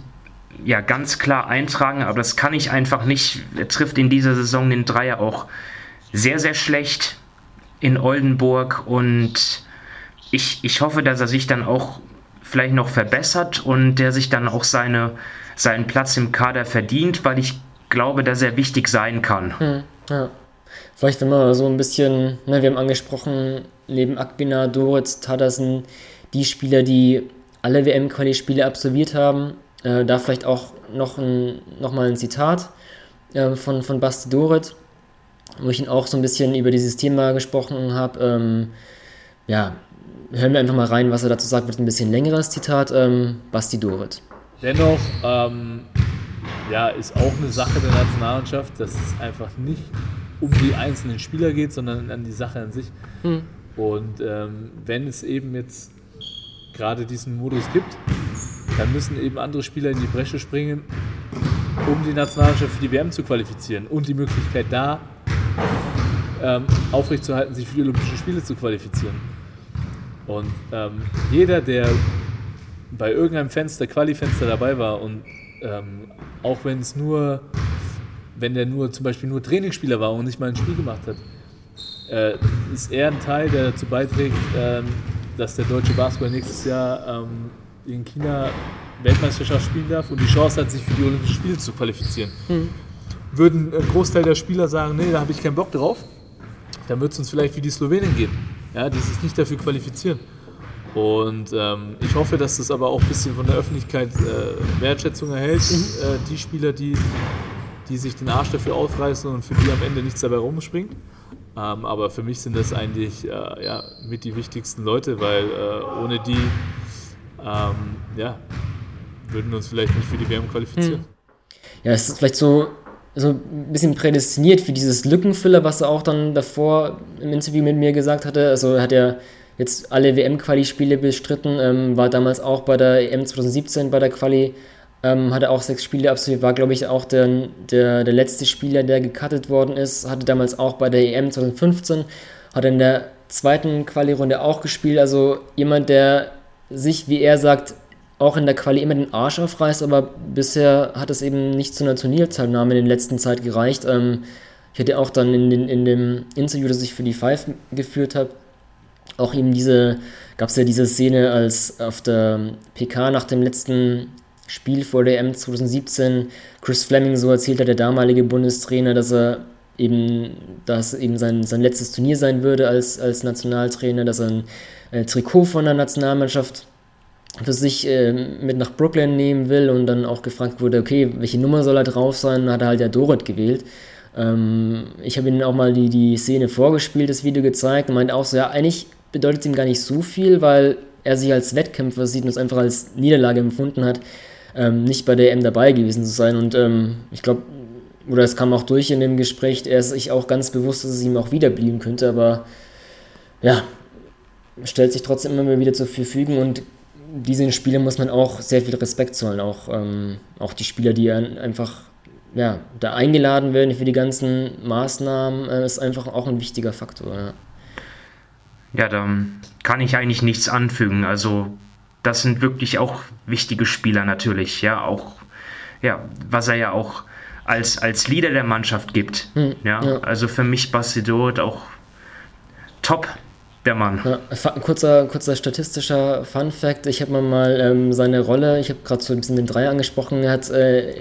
ja ganz klar eintragen, aber das kann ich einfach nicht. Er trifft in dieser Saison den Dreier auch sehr, sehr schlecht in Oldenburg und ich, ich hoffe, dass er sich dann auch vielleicht noch verbessert und der sich dann auch seine, seinen Platz im Kader verdient, weil ich glaube, dass er wichtig sein kann. Hm, ja. Vielleicht, wenn man so ein bisschen, ne, wir haben angesprochen, neben Akbina, Doritz, Tadassen, die Spieler, die alle WM-Quali-Spiele absolviert haben, äh, da vielleicht auch noch, ein, noch mal ein Zitat äh, von, von Basti Dorit, wo ich ihn auch so ein bisschen über dieses Thema gesprochen habe. Ähm, ja, hören wir einfach mal rein, was er dazu sagt, wird ein bisschen längeres Zitat. Ähm, Basti Dorit. Dennoch ähm, ja, ist auch eine Sache der Nationalmannschaft, dass es einfach nicht um die einzelnen Spieler geht, sondern an die Sache an sich. Hm. Und ähm, wenn es eben jetzt gerade diesen Modus gibt, dann müssen eben andere Spieler in die Bresche springen, um die Nationalmannschaft für die WM zu qualifizieren und die Möglichkeit da ähm, aufrechtzuerhalten, sich für die Olympischen Spiele zu qualifizieren. Und ähm, jeder, der bei irgendeinem Fenster, Quali-Fenster dabei war und ähm, auch wenn es nur, wenn der nur zum Beispiel nur Trainingsspieler war und nicht mal ein Spiel gemacht hat, äh, ist er ein Teil, der dazu beiträgt, ähm, dass der deutsche Basketball nächstes Jahr ähm, in China Weltmeisterschaft spielen darf und die Chance hat, sich für die Olympischen Spiele zu qualifizieren. Mhm. Würden ein Großteil der Spieler sagen, nee, da habe ich keinen Bock drauf, dann wird es uns vielleicht wie die Slowenen gehen, ja, die sich nicht dafür qualifizieren. Und ähm, ich hoffe, dass das aber auch ein bisschen von der Öffentlichkeit äh, Wertschätzung erhält. Mhm. Äh, die Spieler, die, die sich den Arsch dafür aufreißen und für die am Ende nichts dabei rumspringt. Ähm, aber für mich sind das eigentlich äh, ja, mit die wichtigsten Leute, weil äh, ohne die ähm, ja, würden wir uns vielleicht nicht für die WM qualifizieren. Hm. Ja, es ist vielleicht so, so ein bisschen prädestiniert für dieses Lückenfüller, was er auch dann davor im Interview mit mir gesagt hatte. Also hat er jetzt alle WM-Quali-Spiele bestritten, ähm, war damals auch bei der EM 2017 bei der Quali, ähm, hatte auch sechs Spiele absolviert, war glaube ich auch der, der, der letzte Spieler, der gecuttet worden ist, hatte damals auch bei der EM 2015, hat in der zweiten Quali-Runde auch gespielt, also jemand, der sich, wie er sagt, auch in der Quali immer den Arsch aufreißt, aber bisher hat es eben nicht zu einer Turnierteilnahme in der letzten Zeit gereicht. Ähm, ich hatte auch dann in, den, in dem Interview, das ich für die Five geführt habe, auch eben diese, gab es ja diese Szene, als auf der PK nach dem letzten Spiel vor der M 2017 Chris Fleming so erzählt hat, der damalige Bundestrainer, dass er eben, dass eben sein, sein letztes Turnier sein würde als, als Nationaltrainer, dass er ein äh, Trikot von der Nationalmannschaft für sich äh, mit nach Brooklyn nehmen will und dann auch gefragt wurde, okay, welche Nummer soll er drauf sein, hat er halt ja Dorit gewählt. Ähm, ich habe ihm auch mal die, die Szene vorgespielt, das Video gezeigt und meinte auch so, ja, eigentlich bedeutet ihm gar nicht so viel, weil er sich als Wettkämpfer sieht und es einfach als Niederlage empfunden hat, ähm, nicht bei der EM dabei gewesen zu sein. Und ähm, ich glaube, oder es kam auch durch in dem Gespräch, er ist sich auch ganz bewusst, dass es ihm auch wiederblieben könnte, aber ja, stellt sich trotzdem immer wieder zur Verfügung und diesen Spielern muss man auch sehr viel Respekt zollen, auch, ähm, auch die Spieler, die einfach ja, da eingeladen werden für die ganzen Maßnahmen, äh, ist einfach auch ein wichtiger Faktor. Ja. Ja, da kann ich eigentlich nichts anfügen. Also das sind wirklich auch wichtige Spieler natürlich, ja, auch ja, was er ja auch als, als Leader der Mannschaft gibt. Hm, ja, ja, also für mich Bastidot auch top der Mann. Ja, kurzer, kurzer statistischer Fun Fact: Ich habe mal, mal ähm, seine Rolle, ich habe gerade so ein bisschen den Dreier angesprochen, er hat äh,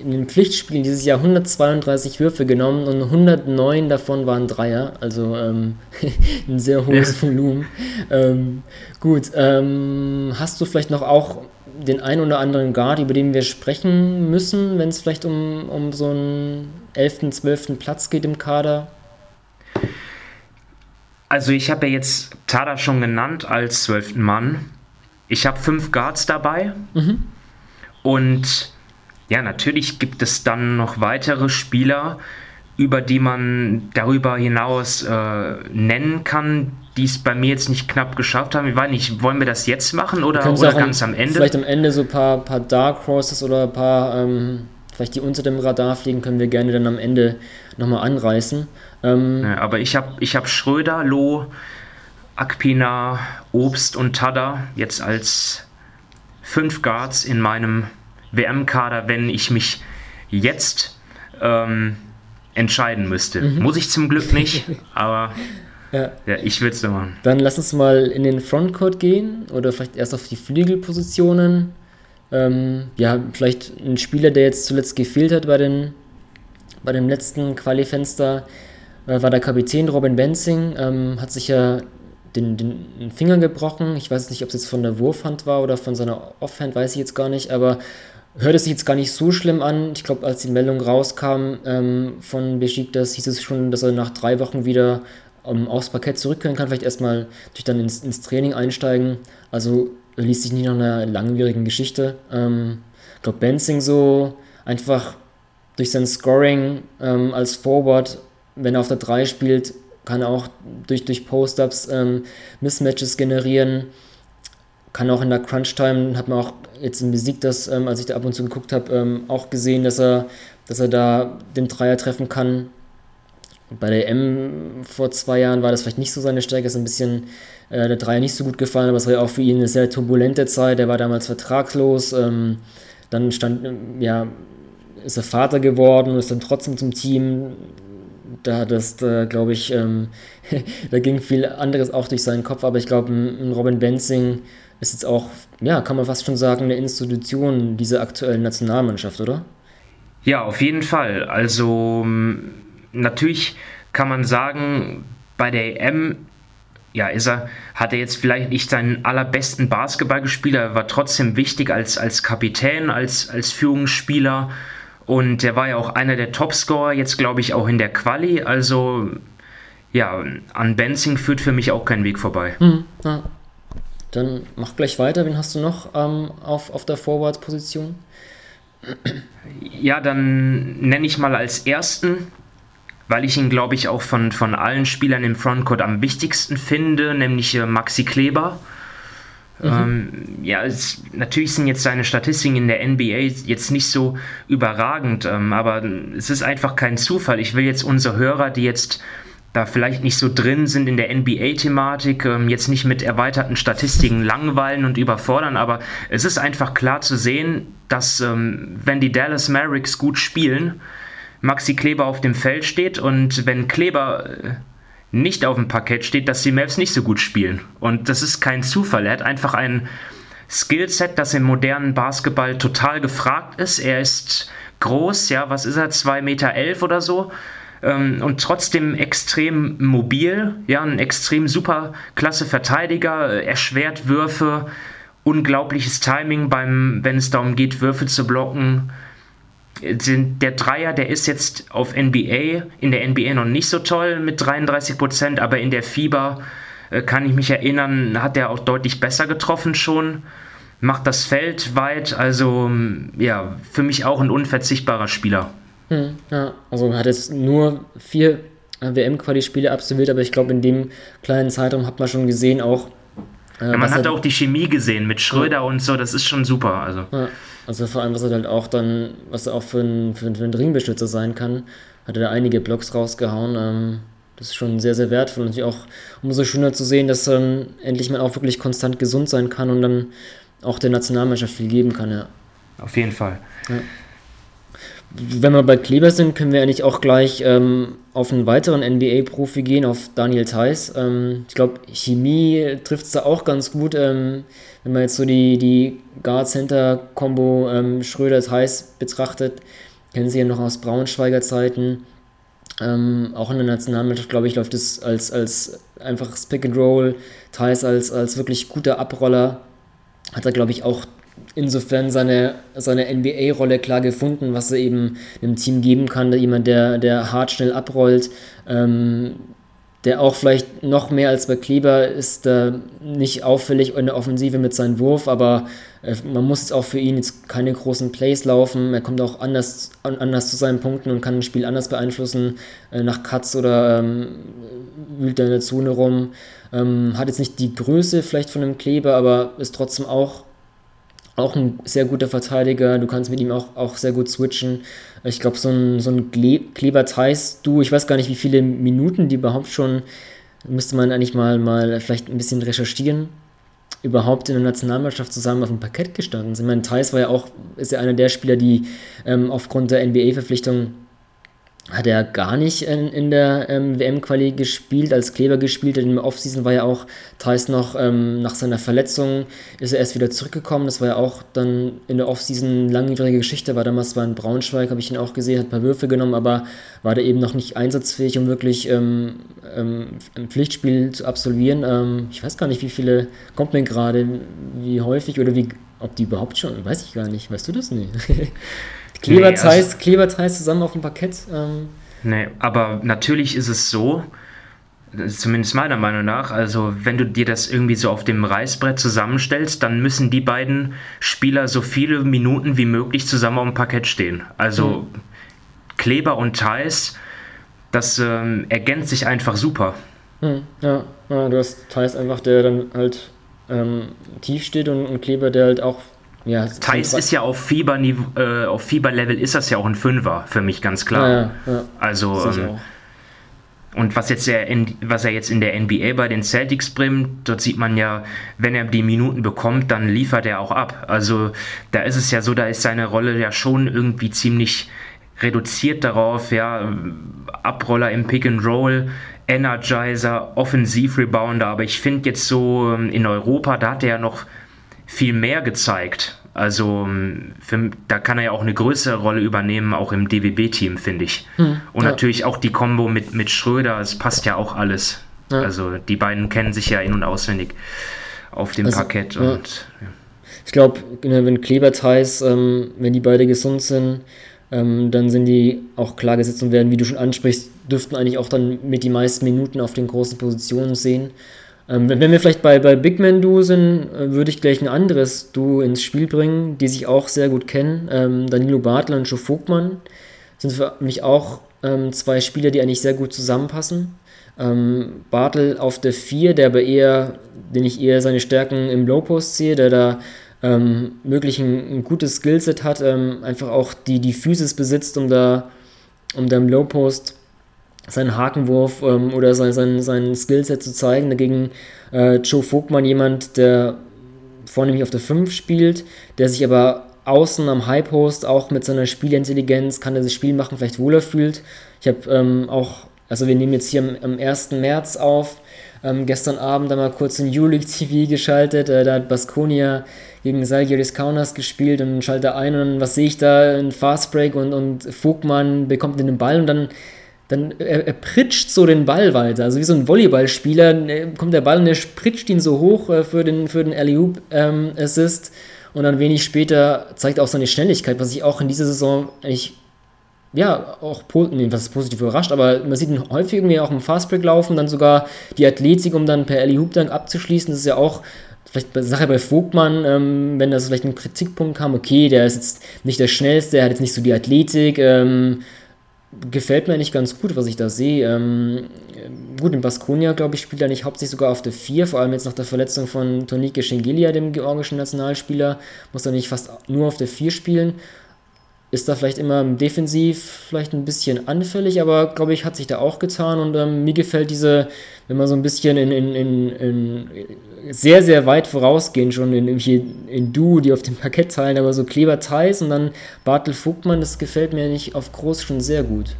in den Pflichtspielen dieses Jahr 132 Würfe genommen und 109 davon waren Dreier, also ähm, ein sehr hohes ja. Volumen. Ähm, gut, ähm, hast du vielleicht noch auch den einen oder anderen Guard, über den wir sprechen müssen, wenn es vielleicht um, um so einen 11., 12. Platz geht im Kader? Also ich habe ja jetzt Tada schon genannt als zwölften Mann. Ich habe fünf Guards dabei. Mhm. Und ja, natürlich gibt es dann noch weitere Spieler, über die man darüber hinaus äh, nennen kann, die es bei mir jetzt nicht knapp geschafft haben. Ich weiß nicht, wollen wir das jetzt machen oder, oder ganz am Ende? Vielleicht am Ende so ein paar, paar Dark Horses oder ein paar, ähm, vielleicht die unter dem Radar fliegen, können wir gerne dann am Ende nochmal anreißen. Ähm, ja, aber ich habe ich hab Schröder, Loh, Akpina, Obst und Tada jetzt als fünf Guards in meinem WM-Kader, wenn ich mich jetzt ähm, entscheiden müsste. Mhm. Muss ich zum Glück nicht, aber ja. ja ich würde es machen. Dann lass uns mal in den Frontcourt gehen oder vielleicht erst auf die Flügelpositionen. Ähm, ja, vielleicht ein Spieler, der jetzt zuletzt gefehlt hat bei, den, bei dem letzten Qualifenster, äh, war der Kapitän Robin Benzing, ähm, hat sich ja den, den Finger gebrochen. Ich weiß nicht, ob es jetzt von der Wurfhand war oder von seiner Offhand, weiß ich jetzt gar nicht, aber hört es sich jetzt gar nicht so schlimm an. Ich glaube, als die Meldung rauskam ähm, von Besiktas, hieß es schon, dass er nach drei Wochen wieder um, aufs Parkett zurückkehren kann, vielleicht erstmal durch dann ins, ins Training einsteigen. Also liest sich nicht nach einer langwierigen Geschichte. Ähm, ich glaube, Benzing so einfach durch sein Scoring ähm, als Forward wenn er auf der 3 spielt, kann er auch durch, durch Post-Ups ähm, Mismatches generieren. Kann auch in der Crunch-Time, hat man auch jetzt im Besieg das, ähm, als ich da ab und zu geguckt habe, ähm, auch gesehen, dass er, dass er da den Dreier treffen kann. Bei der M vor zwei Jahren war das vielleicht nicht so seine Stärke, ist ein bisschen äh, der Dreier nicht so gut gefallen, aber es war ja auch für ihn eine sehr turbulente Zeit. Er war damals vertragslos, ähm, dann stand, ja, ist er Vater geworden und ist dann trotzdem zum Team da hat es, glaube ich, ähm, da ging viel anderes auch durch seinen Kopf, aber ich glaube, ein Robin Benzing ist jetzt auch, ja, kann man fast schon sagen, eine Institution dieser aktuellen Nationalmannschaft, oder? Ja, auf jeden Fall. Also natürlich kann man sagen, bei der EM, ja, ist er, hat er jetzt vielleicht nicht seinen allerbesten Basketball gespielt, er war trotzdem wichtig als, als Kapitän, als, als Führungsspieler und der war ja auch einer der Topscorer, jetzt glaube ich auch in der Quali. Also ja, an Benzing führt für mich auch kein Weg vorbei. Mhm, ja. Dann mach gleich weiter. Wen hast du noch ähm, auf, auf der Forward-Position? Ja, dann nenne ich mal als ersten, weil ich ihn, glaube ich, auch von, von allen Spielern im Frontcourt am wichtigsten finde, nämlich äh, Maxi Kleber. Mhm. Ähm, ja, es, natürlich sind jetzt seine Statistiken in der NBA jetzt nicht so überragend, ähm, aber es ist einfach kein Zufall. Ich will jetzt unsere Hörer, die jetzt da vielleicht nicht so drin sind in der NBA-Thematik, ähm, jetzt nicht mit erweiterten Statistiken langweilen und überfordern, aber es ist einfach klar zu sehen, dass ähm, wenn die Dallas Mavericks gut spielen, Maxi Kleber auf dem Feld steht und wenn Kleber äh, nicht auf dem Parkett steht, dass die Mavs nicht so gut spielen. Und das ist kein Zufall. Er hat einfach ein Skillset, das im modernen Basketball total gefragt ist. Er ist groß, ja, was ist er, 2,11 Meter elf oder so. Ähm, und trotzdem extrem mobil, ja, ein extrem super klasse Verteidiger, erschwert Würfe, unglaubliches Timing beim, wenn es darum geht, Würfe zu blocken der Dreier, der ist jetzt auf NBA, in der NBA noch nicht so toll mit 33 Prozent, aber in der FIBA äh, kann ich mich erinnern, hat er auch deutlich besser getroffen schon. Macht das Feld weit, also ja, für mich auch ein unverzichtbarer Spieler. Hm, ja, also hat jetzt nur vier äh, WM-Quali-Spiele absolviert, aber ich glaube, in dem kleinen Zeitraum hat man schon gesehen, auch. Äh, ja, man hat auch die Chemie gesehen mit Schröder ja. und so, das ist schon super. Also. Ja, also vor allem, was er halt auch dann, was er auch für einen für, für Ringbeschützer sein kann, hat er da einige Blocks rausgehauen. Ähm, das ist schon sehr, sehr wertvoll und auch umso schöner zu sehen, dass dann endlich mal auch wirklich konstant gesund sein kann und dann auch der Nationalmannschaft viel geben kann, ja. Auf jeden Fall. Ja. Wenn wir bei Kleber sind, können wir eigentlich auch gleich ähm, auf einen weiteren NBA-Profi gehen, auf Daniel Theiss. Ähm, ich glaube, Chemie trifft es da auch ganz gut. Ähm, wenn man jetzt so die, die Guard-Center-Kombo ähm, Schröder-Theiss betrachtet, kennen Sie ja noch aus Braunschweiger Zeiten. Ähm, auch in der Nationalmannschaft, glaube ich, läuft es als, als einfaches Pick and Roll. Theiss als, als wirklich guter Abroller hat er, glaube ich, auch insofern seine, seine NBA-Rolle klar gefunden, was er eben einem Team geben kann. Jemand, der, der hart schnell abrollt, ähm, der auch vielleicht noch mehr als bei Kleber ist äh, nicht auffällig in der Offensive mit seinem Wurf, aber äh, man muss jetzt auch für ihn jetzt keine großen Plays laufen. Er kommt auch anders, anders zu seinen Punkten und kann ein Spiel anders beeinflussen, äh, nach Cuts oder ähm, wühlt da in der Zone rum. Ähm, hat jetzt nicht die Größe vielleicht von einem Kleber, aber ist trotzdem auch auch ein sehr guter Verteidiger. Du kannst mit ihm auch, auch sehr gut switchen. Ich glaube, so ein, so ein Kleber-Theis-Du, ich weiß gar nicht, wie viele Minuten die überhaupt schon, müsste man eigentlich mal, mal vielleicht ein bisschen recherchieren, überhaupt in der Nationalmannschaft zusammen auf dem Parkett gestanden sind. Ich meine, Theis war ja auch, ist ja einer der Spieler, die ähm, aufgrund der NBA-Verpflichtung hat er gar nicht in, in der ähm, WM-Quali gespielt, als Kleber gespielt hat. Im Offseason war ja auch Thais noch ähm, nach seiner Verletzung, ist er erst wieder zurückgekommen. Das war ja auch dann in der Offseason langjährige Geschichte. War damals war in Braunschweig, habe ich ihn auch gesehen, hat ein paar Würfe genommen, aber war da eben noch nicht einsatzfähig, um wirklich ähm, ähm ein Pflichtspiel zu absolvieren. Ähm, ich weiß gar nicht, wie viele kommt mir gerade, wie häufig oder wie, ob die überhaupt schon, weiß ich gar nicht. Weißt du das? Nee. Kleberteils, nee, also, zusammen auf dem Parkett. Ähm. Nee, aber natürlich ist es so, zumindest meiner Meinung nach, also wenn du dir das irgendwie so auf dem Reißbrett zusammenstellst, dann müssen die beiden Spieler so viele Minuten wie möglich zusammen auf dem Parkett stehen. Also mhm. Kleber und Thais, das ähm, ergänzt sich einfach super. Mhm, ja. ja, du hast Thais einfach, der dann halt ähm, tief steht und, und Kleber, der halt auch ja, Thais ist ja auf Fieber äh, auf Fieberlevel ist das ja auch ein Fünfer für mich ganz klar. Ja, ja, also ähm, und was jetzt der, was er jetzt in der NBA bei den Celtics bringt, dort sieht man ja, wenn er die Minuten bekommt, dann liefert er auch ab. Also da ist es ja so, da ist seine Rolle ja schon irgendwie ziemlich reduziert darauf, ja, Abroller im Pick and Roll, Energizer, Offensiv-Rebounder, aber ich finde jetzt so ähm, in Europa, da hat er ja noch viel mehr gezeigt. Also ähm, für, da kann er ja auch eine größere Rolle übernehmen, auch im DWB-Team, finde ich. Hm, und ja. natürlich auch die Kombo mit, mit Schröder, es passt ja auch alles. Ja. Also die beiden kennen sich ja in- und auswendig auf dem also, Parkett. Ja. Und, Ich glaube, genau, wenn Kleber Thais, ähm, wenn die beide gesund sind, ähm, dann sind die auch klar gesetzt und werden, wie du schon ansprichst, dürften eigentlich auch dann mit die meisten Minuten auf den großen Positionen sehen. Ähm, wenn wir vielleicht bei, bei Big Man Duo sind, äh, würde ich gleich ein anderes Duo ins Spiel bringen, die sich auch sehr gut kennen. Ähm, Danilo Bartler und Joe Vogtmann sind für mich auch ähm, zwei Spieler, die eigentlich sehr gut zusammenpassen. Ähm, Bartel auf der 4, der aber eher, den ich eher seine Stärken im Low Post sehe, der da ähm, wirklich ein, ein, gutes Skillset hat, ähm, einfach auch die, die Physis besitzt, um da, um da im Low Post seinen Hakenwurf ähm, oder sein, sein, sein Skillset zu zeigen. Dagegen äh, Joe Vogtmann jemand, der vornehmlich auf der 5 spielt, der sich aber außen am High Post auch mit seiner Spielintelligenz kann er das Spiel machen, vielleicht wohler fühlt. Ich habe ähm, auch, also wir nehmen jetzt hier am, am 1. März auf, ähm, gestern Abend einmal kurz in Euroleague TV geschaltet, äh, da hat Baskonia gegen Salgiris Kaunas gespielt und schalte ein und was sehe ich da? Ein Fast Break und, und Vogtmann bekommt den Ball und dann dann er, er pritscht so den Ball weiter. Also wie so ein Volleyballspieler kommt der Ball und er pritscht ihn so hoch äh, für den, für den Alley-Oop-Assist. Ähm, und dann wenig später zeigt auch seine Schnelligkeit, was ich auch in dieser Saison eigentlich ja, auch nee, was positiv überrascht, aber man sieht ihn häufig irgendwie auch im Fastbreak laufen, dann sogar die Athletik, um dann per Ellie Hoop dann abzuschließen. Das ist ja auch vielleicht eine Sache bei Vogtmann, ähm, wenn das vielleicht ein Kritikpunkt kam, okay, der ist jetzt nicht der schnellste, der hat jetzt nicht so die Athletik, ähm, gefällt mir eigentlich ganz gut, was ich da sehe. Ähm, gut, in Baskonia, glaube ich, spielt er nicht hauptsächlich sogar auf der 4, vor allem jetzt nach der Verletzung von Tonike Schengelia, dem georgischen Nationalspieler, muss er nicht fast nur auf der 4 spielen ist da vielleicht immer defensiv vielleicht ein bisschen anfällig, aber glaube ich, hat sich da auch getan und ähm, mir gefällt diese, wenn man so ein bisschen in, in, in, in sehr, sehr weit vorausgehen, schon in, in, Du, die auf dem Parkett teilen, aber so Kleber Theis und dann Bartel Vogtmann, das gefällt mir nicht auf groß schon sehr gut.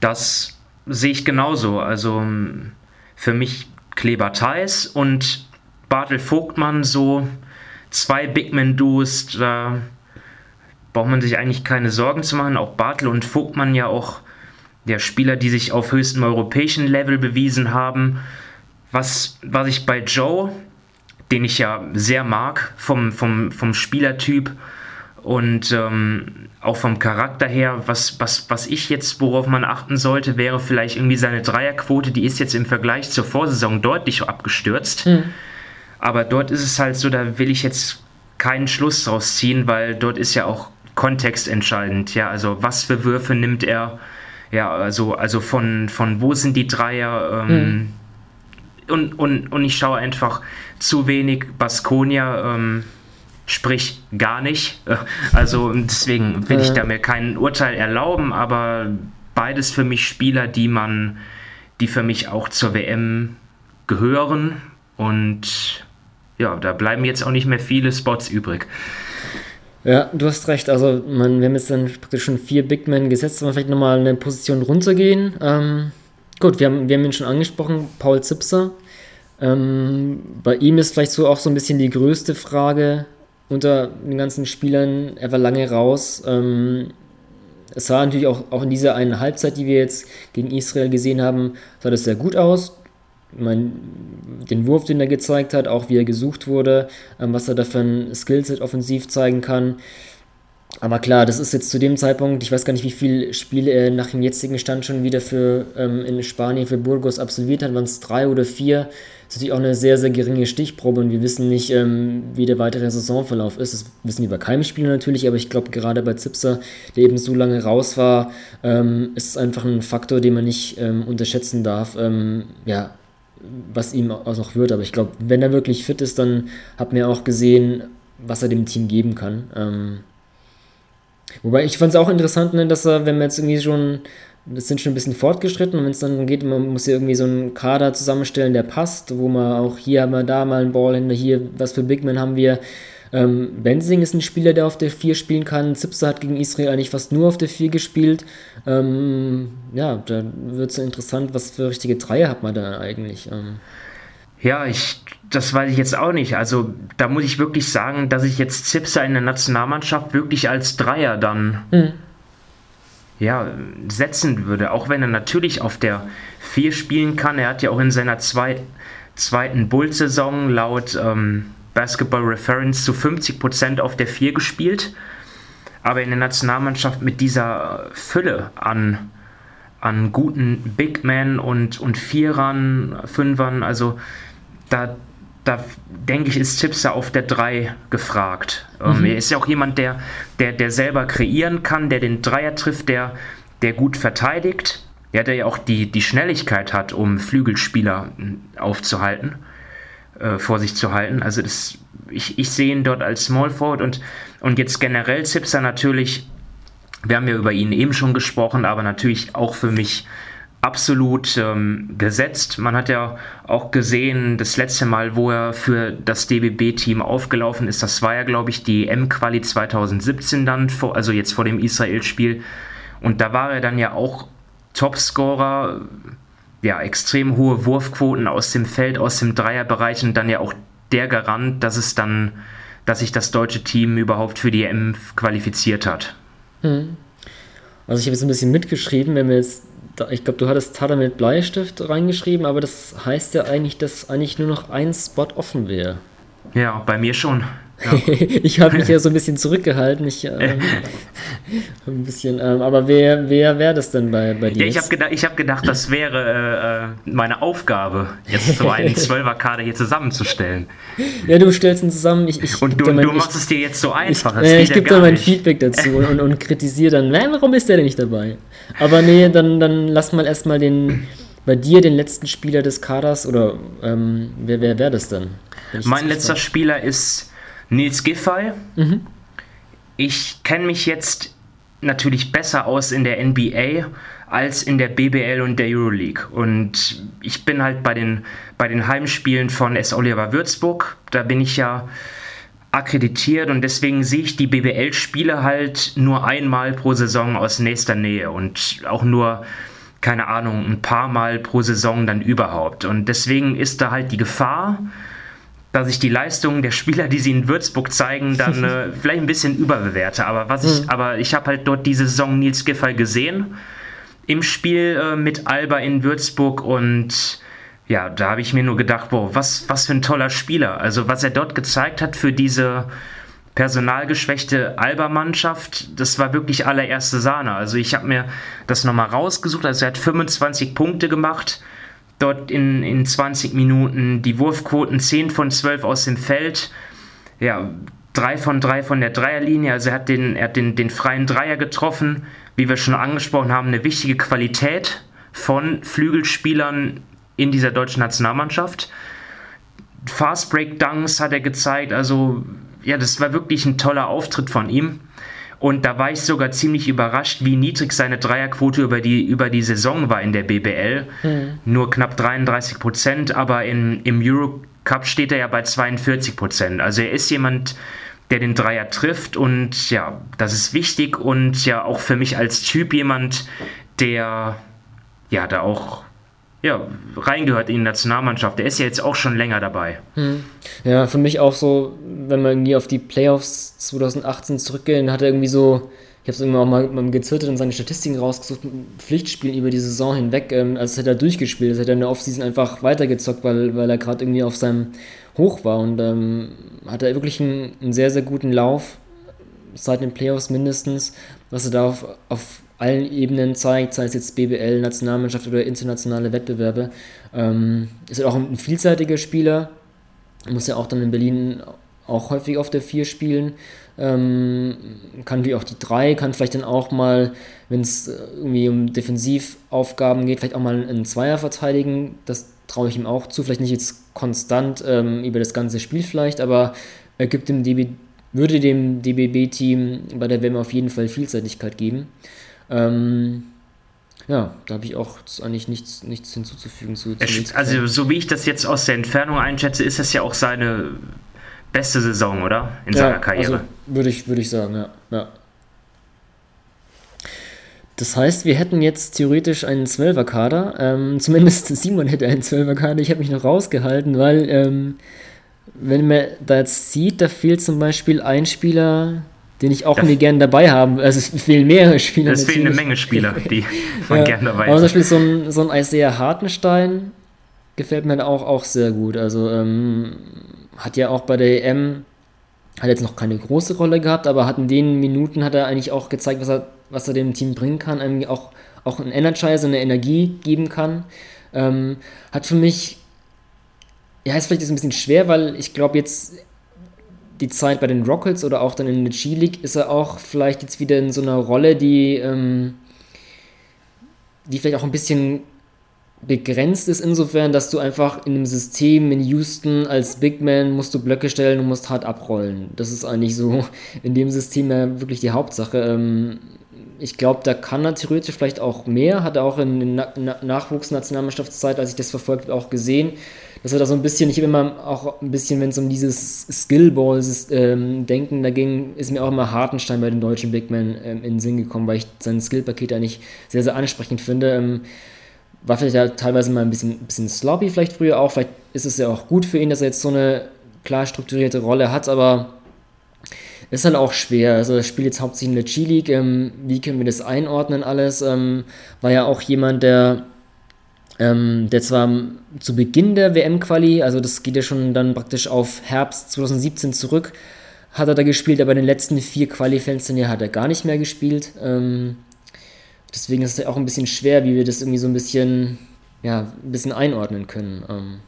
Das sehe ich genauso. Also für mich Kleber Theis und Bartel Vogtmann so zwei Bigman-Duos, da braucht man sich eigentlich keine Sorgen zu machen. Auch Bartel und Vogtmann ja auch der Spieler, die sich auf höchstem europäischen Level bewiesen haben. Was, was ich bei Joe, den ich ja sehr mag, vom, vom, vom Spielertyp und ähm, auch vom Charakter her, was, was, was ich jetzt, worauf man achten sollte, wäre vielleicht irgendwie seine Dreierquote, die ist jetzt im Vergleich zur Vorsaison deutlich abgestürzt. Mhm. Aber dort ist es halt so, da will ich jetzt keinen Schluss draus ziehen, weil dort ist ja auch kontextentscheidend. Ja, also was für Würfe nimmt er? Ja, also, also von, von wo sind die Dreier? Ähm, mhm. und, und, und ich schaue einfach zu wenig Baskonia, ähm, sprich gar nicht. Also deswegen will ich da mir kein Urteil erlauben, aber beides für mich Spieler, die man, die für mich auch zur WM gehören. Und ja, da bleiben jetzt auch nicht mehr viele Spots übrig. Ja, du hast recht. Also, man, wir haben jetzt dann praktisch schon vier Big Men gesetzt, aber vielleicht nochmal eine Position runtergehen. Ähm, gut, wir haben, wir haben ihn schon angesprochen, Paul Zipser. Ähm, bei ihm ist vielleicht so auch so ein bisschen die größte Frage unter den ganzen Spielern. Er war lange raus. Ähm, es sah natürlich auch, auch in dieser einen Halbzeit, die wir jetzt gegen Israel gesehen haben, sah das sehr gut aus mein, den Wurf, den er gezeigt hat, auch wie er gesucht wurde, ähm, was er da für ein Skillset offensiv zeigen kann. Aber klar, das ist jetzt zu dem Zeitpunkt, ich weiß gar nicht, wie viele Spiele er nach dem jetzigen Stand schon wieder für ähm, in Spanien für Burgos absolviert hat, waren es drei oder vier. Das ist natürlich auch eine sehr, sehr geringe Stichprobe und wir wissen nicht, ähm, wie der weitere Saisonverlauf ist. Das wissen wir bei keinem Spieler natürlich, aber ich glaube, gerade bei Zipser, der eben so lange raus war, ähm, ist es einfach ein Faktor, den man nicht ähm, unterschätzen darf. Ähm, ja, was ihm auch noch wird. Aber ich glaube, wenn er wirklich fit ist, dann hat man auch gesehen, was er dem Team geben kann. Ähm, wobei ich fand es auch interessant, ne, dass er, wenn wir jetzt irgendwie schon, das sind schon ein bisschen fortgeschritten und wenn es dann geht, man muss ja irgendwie so einen Kader zusammenstellen, der passt, wo man auch hier haben wir da mal einen Ballhänder, hier, was für Big Men haben wir. Ähm, Benzing ist ein Spieler, der auf der 4 spielen kann. Zipser hat gegen Israel eigentlich fast nur auf der 4 gespielt. Ähm, ja, da wird es interessant, was für richtige Dreier hat man da eigentlich. Ähm. Ja, ich, das weiß ich jetzt auch nicht. Also da muss ich wirklich sagen, dass ich jetzt Zipser in der Nationalmannschaft wirklich als Dreier dann mhm. ja, setzen würde. Auch wenn er natürlich auf der 4 spielen kann. Er hat ja auch in seiner zweit, zweiten Bull-Saison laut ähm, Basketball Reference zu 50% auf der 4 gespielt. Aber in der Nationalmannschaft mit dieser Fülle an, an guten Big Men und, und Vierern, Fünfern, also da, da denke ich, ist Tipser auf der 3 gefragt. Ähm, mhm. er ist ja auch jemand, der, der, der selber kreieren kann, der den Dreier trifft, der, der gut verteidigt. Ja, der ja auch die, die Schnelligkeit hat, um Flügelspieler aufzuhalten äh, vor sich zu halten. Also das, ich, ich sehe ihn dort als Small Forward und, und jetzt generell Zipser natürlich, wir haben ja über ihn eben schon gesprochen, aber natürlich auch für mich absolut ähm, gesetzt. Man hat ja auch gesehen, das letzte Mal, wo er für das DBB-Team aufgelaufen ist, das war ja, glaube ich, die M-Quali 2017 dann, vor, also jetzt vor dem Israel-Spiel. Und da war er dann ja auch Topscorer ja, extrem hohe Wurfquoten aus dem Feld, aus dem Dreierbereich und dann ja auch der Garant, dass es dann, dass sich das deutsche Team überhaupt für die EM qualifiziert hat. Hm. Also ich habe jetzt ein bisschen mitgeschrieben, wenn wir jetzt, ich glaube, du hattest Tada mit Bleistift reingeschrieben, aber das heißt ja eigentlich, dass eigentlich nur noch ein Spot offen wäre. Ja, bei mir schon. Ja. ich habe mich ja so ein bisschen zurückgehalten. Ich, ähm, Ein bisschen, ähm, aber wer, wer wäre das denn bei, bei dir? Ja, ich habe gedacht, hab gedacht, das wäre äh, meine Aufgabe, jetzt so einen Zwölferkader hier zusammenzustellen. Ja, du stellst ihn zusammen. Ich, ich und du, mein, du machst ich, es dir jetzt so einfach. Ich, äh, ich gebe dann mein nicht. Feedback dazu und, und kritisiere dann, nein, warum ist der denn nicht dabei? Aber nee, dann, dann lass mal erstmal den, bei dir den letzten Spieler des Kaders oder ähm, wer, wer wäre das dann? Mein letzter Spieler ist Nils Giffey. Mhm. Ich kenne mich jetzt natürlich besser aus in der NBA als in der BBL und der Euroleague. Und ich bin halt bei den, bei den Heimspielen von S. Oliver Würzburg, da bin ich ja akkreditiert und deswegen sehe ich die BBL-Spiele halt nur einmal pro Saison aus nächster Nähe und auch nur, keine Ahnung, ein paar Mal pro Saison dann überhaupt. Und deswegen ist da halt die Gefahr, dass ich die Leistungen der Spieler, die sie in Würzburg zeigen, dann äh, vielleicht ein bisschen überbewerte. Aber was ich, mhm. aber ich habe halt dort diese Saison Nils Giffey gesehen im Spiel äh, mit Alba in Würzburg und ja, da habe ich mir nur gedacht, boah, was, was für ein toller Spieler. Also was er dort gezeigt hat für diese personalgeschwächte Alba-Mannschaft, das war wirklich allererste Sahne. Also ich habe mir das nochmal rausgesucht. Also er hat 25 Punkte gemacht dort in, in 20 Minuten. Die Wurfquoten 10 von 12 aus dem Feld. Ja, 3 von 3 von der Dreierlinie. Also er hat den, er hat den, den freien Dreier getroffen. Wie wir schon angesprochen haben, eine wichtige Qualität von Flügelspielern in dieser deutschen Nationalmannschaft. Fast Break Dunks hat er gezeigt. Also ja, das war wirklich ein toller Auftritt von ihm. Und da war ich sogar ziemlich überrascht, wie niedrig seine Dreierquote über die, über die Saison war in der BBL. Mhm. Nur knapp 33 Prozent, aber in, im Eurocup steht er ja bei 42 Prozent. Also er ist jemand, der den Dreier trifft und ja, das ist wichtig und ja auch für mich als Typ jemand, der ja da auch ja, reingehört in die Nationalmannschaft. Der ist ja jetzt auch schon länger dabei. Hm. Ja, für mich auch so, wenn wir irgendwie auf die Playoffs 2018 zurückgehen, hat er irgendwie so, ich habe es irgendwie auch mal Gezirtet und seine Statistiken rausgesucht, Pflichtspielen über die Saison hinweg, ähm, als hätte er durchgespielt, als hätte er in der Offseason einfach weitergezockt, weil, weil er gerade irgendwie auf seinem Hoch war und ähm, hat er wirklich einen, einen sehr, sehr guten Lauf, seit den Playoffs mindestens, was er da auf, auf allen Ebenen zeigt, sei es jetzt BBL, Nationalmannschaft oder internationale Wettbewerbe. Ähm, ist halt auch ein vielseitiger Spieler, muss ja auch dann in Berlin auch häufig auf der 4 spielen. Ähm, kann wie auch die 3, kann vielleicht dann auch mal, wenn es irgendwie um Defensivaufgaben geht, vielleicht auch mal einen Zweier verteidigen. Das traue ich ihm auch zu. Vielleicht nicht jetzt konstant ähm, über das ganze Spiel vielleicht, aber er gibt dem DB, würde dem DBB-Team bei der WM auf jeden Fall Vielseitigkeit geben. Ähm, ja, da habe ich auch eigentlich nichts, nichts hinzuzufügen zu. also, so wie ich das jetzt aus der Entfernung einschätze, ist das ja auch seine beste Saison, oder? In ja, seiner Karriere. Also, würde ich, würde ich sagen, ja. ja. Das heißt, wir hätten jetzt theoretisch einen Zwölferkader. Ähm, zumindest Simon hätte einen Zwölferkader. Ich habe mich noch rausgehalten, weil, ähm, wenn man da jetzt sieht, da fehlt zum Beispiel ein Spieler, den ich auch irgendwie gerne dabei haben. Also es fehlen mehrere Spieler. Es fehlen eine Menge Spieler, die man ja, gerne dabei hat. Aber zum Beispiel so ein, so ein Isaiah Hartenstein gefällt mir auch, auch sehr gut. Also ähm, hat ja auch bei der EM, hat jetzt noch keine große Rolle gehabt, aber hat in den Minuten hat er eigentlich auch gezeigt, was er, was er dem Team bringen kann, irgendwie auch, auch ein Energizer, eine Energie geben kann. Ähm, hat für mich, ja, ist vielleicht ein bisschen schwer, weil ich glaube jetzt die Zeit bei den Rockets oder auch dann in der G-League ist er auch vielleicht jetzt wieder in so einer Rolle, die, ähm, die vielleicht auch ein bisschen begrenzt ist insofern, dass du einfach in einem System in Houston als Big Man musst du Blöcke stellen und musst hart abrollen. Das ist eigentlich so in dem System ja wirklich die Hauptsache. Ähm, ich glaube, da kann er theoretisch vielleicht auch mehr, hat er auch in der Na Nachwuchsnationalmannschaftszeit, als ich das verfolgt habe, auch gesehen dass wir da so ein bisschen, ich habe immer auch ein bisschen, wenn es um dieses Skillball-Denken ähm, da ging, ist mir auch immer Hartenstein bei den deutschen Big Men ähm, in den Sinn gekommen, weil ich sein Skillpaket eigentlich sehr, sehr ansprechend finde. Ähm, war vielleicht ja teilweise mal ein bisschen, bisschen sloppy, vielleicht früher auch. Vielleicht ist es ja auch gut für ihn, dass er jetzt so eine klar strukturierte Rolle hat, aber ist halt auch schwer. Also, das spielt jetzt hauptsächlich in der G-League. Ähm, wie können wir das einordnen, alles? Ähm, war ja auch jemand, der ähm, der zwar zu Beginn der WM-Quali, also das geht ja schon dann praktisch auf Herbst 2017 zurück, hat er da gespielt, aber in den letzten vier Quali-Fenstern hat er gar nicht mehr gespielt. Ähm, deswegen ist es auch ein bisschen schwer, wie wir das irgendwie so ein bisschen, ja, ein bisschen einordnen können. Ähm,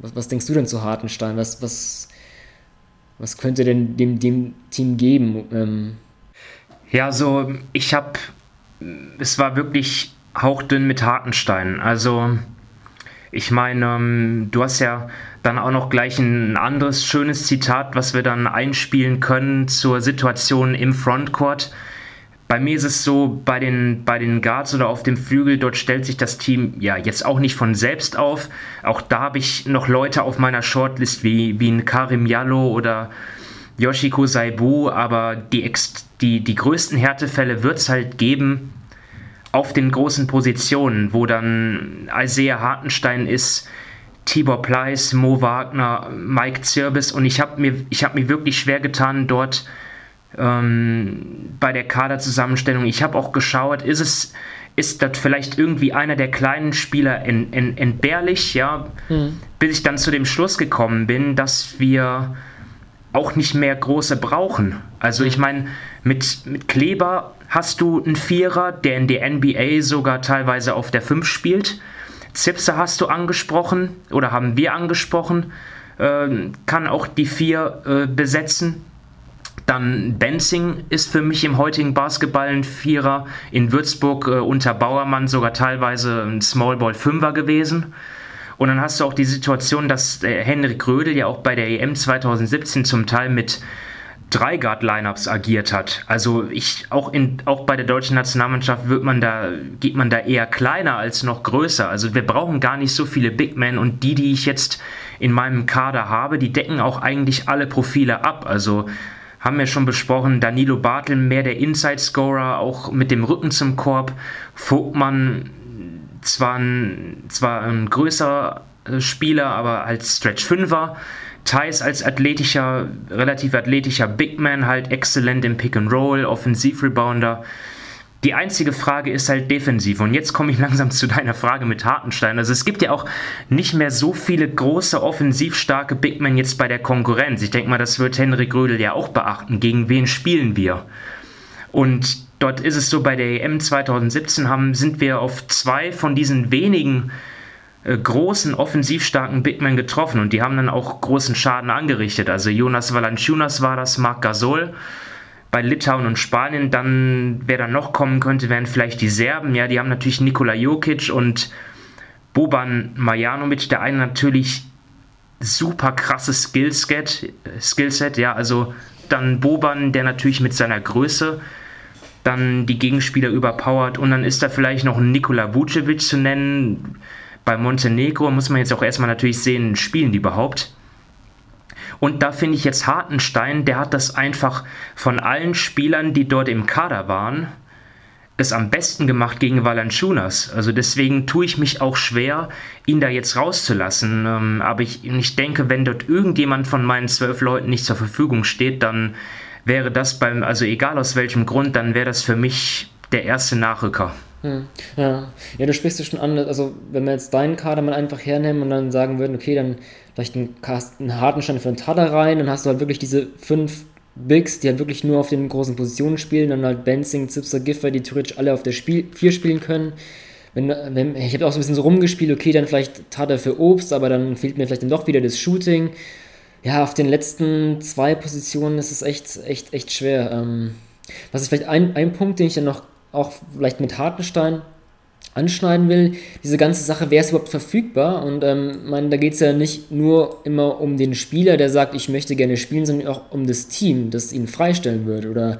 was, was, denkst du denn zu Hartenstein? Was, was, was könnte denn dem, dem Team geben? Ähm, ja, so, ich habe, es war wirklich hauchdünn mit Hartenstein. Also, ich meine, ähm, du hast ja dann auch noch gleich ein anderes schönes Zitat, was wir dann einspielen können zur Situation im Frontcourt. Bei mir ist es so, bei den, bei den Guards oder auf dem Flügel, dort stellt sich das Team ja jetzt auch nicht von selbst auf. Auch da habe ich noch Leute auf meiner Shortlist wie, wie ein Karim Yallo oder Yoshiko Saibu, aber die, die, die größten Härtefälle wird es halt geben auf den großen Positionen, wo dann Isaiah Hartenstein ist, Tibor Pleiss, Mo Wagner, Mike Zirbis und ich habe mir, hab mir wirklich schwer getan, dort ähm, bei der Kaderzusammenstellung. Ich habe auch geschaut, ist es ist das vielleicht irgendwie einer der kleinen Spieler en, en, entbehrlich, ja, mhm. bis ich dann zu dem Schluss gekommen bin, dass wir auch nicht mehr große brauchen. Also ich meine, mit, mit Kleber hast du einen Vierer, der in der NBA sogar teilweise auf der 5 spielt. Zipse hast du angesprochen oder haben wir angesprochen, äh, kann auch die 4 äh, besetzen. Dann Benzing ist für mich im heutigen Basketball ein Vierer. In Würzburg äh, unter Bauermann sogar teilweise ein Smallball Fünfer gewesen. Und dann hast du auch die Situation, dass äh, Henrik Rödel ja auch bei der EM 2017 zum Teil mit drei Guard-Lineups agiert hat. Also ich auch in auch bei der deutschen Nationalmannschaft wird man da geht man da eher kleiner als noch größer. Also wir brauchen gar nicht so viele Big Men und die, die ich jetzt in meinem Kader habe, die decken auch eigentlich alle Profile ab. Also haben wir schon besprochen, Danilo Bartel mehr der Inside-Scorer, auch mit dem Rücken zum Korb. Vogtmann zwar ein, zwar ein größer äh, Spieler, aber als Stretch-Fünfer. Thais als athletischer, relativ athletischer Big Man halt exzellent im Pick and Roll, Offensiv-Rebounder. Die einzige Frage ist halt defensiv. Und jetzt komme ich langsam zu deiner Frage mit Hartenstein. Also es gibt ja auch nicht mehr so viele große, offensiv starke Big Men jetzt bei der Konkurrenz. Ich denke mal, das wird Henrik Rödel ja auch beachten. Gegen wen spielen wir? Und dort ist es so, bei der EM 2017 haben, sind wir auf zwei von diesen wenigen äh, großen, offensiv starken Bigmen getroffen und die haben dann auch großen Schaden angerichtet. Also Jonas Valanciunas war das, Marc Gasol. Bei Litauen und Spanien, dann, wer dann noch kommen könnte, wären vielleicht die Serben. Ja, die haben natürlich Nikola Jokic und Boban Marjanovic. Der eine natürlich super krasses Skillset, Skillset, ja, also dann Boban, der natürlich mit seiner Größe dann die Gegenspieler überpowert und dann ist da vielleicht noch ein Nikola Vucevic zu nennen, bei Montenegro muss man jetzt auch erstmal natürlich sehen, spielen die überhaupt? Und da finde ich jetzt Hartenstein, der hat das einfach von allen Spielern, die dort im Kader waren, es am besten gemacht gegen Valanciunas. Also deswegen tue ich mich auch schwer, ihn da jetzt rauszulassen. Ähm, aber ich, ich denke, wenn dort irgendjemand von meinen zwölf Leuten nicht zur Verfügung steht, dann wäre das beim, also egal aus welchem Grund, dann wäre das für mich der erste Nachrücker. Hm. Ja. ja, du sprichst es schon an, also wenn wir jetzt deinen Kader mal einfach hernehmen und dann sagen würden, okay, dann vielleicht einen, einen harten Stand für einen Tada rein, dann hast du halt wirklich diese fünf Bigs, die halt wirklich nur auf den großen Positionen spielen, dann halt Benzing, Zipser, Giffer, die theoretisch alle auf der Spiel vier spielen können. Wenn, wenn, ich habe auch so ein bisschen so rumgespielt, okay, dann vielleicht Tada für Obst, aber dann fehlt mir vielleicht dann doch wieder das Shooting. Ja, auf den letzten zwei Positionen ist es echt, echt, echt schwer. Ähm, was ist vielleicht ein, ein Punkt, den ich dann noch auch vielleicht mit Hartenstein anschneiden will, diese ganze Sache, wer ist überhaupt verfügbar? Und ähm, meine, da geht es ja nicht nur immer um den Spieler, der sagt, ich möchte gerne spielen, sondern auch um das Team, das ihn freistellen würde. Oder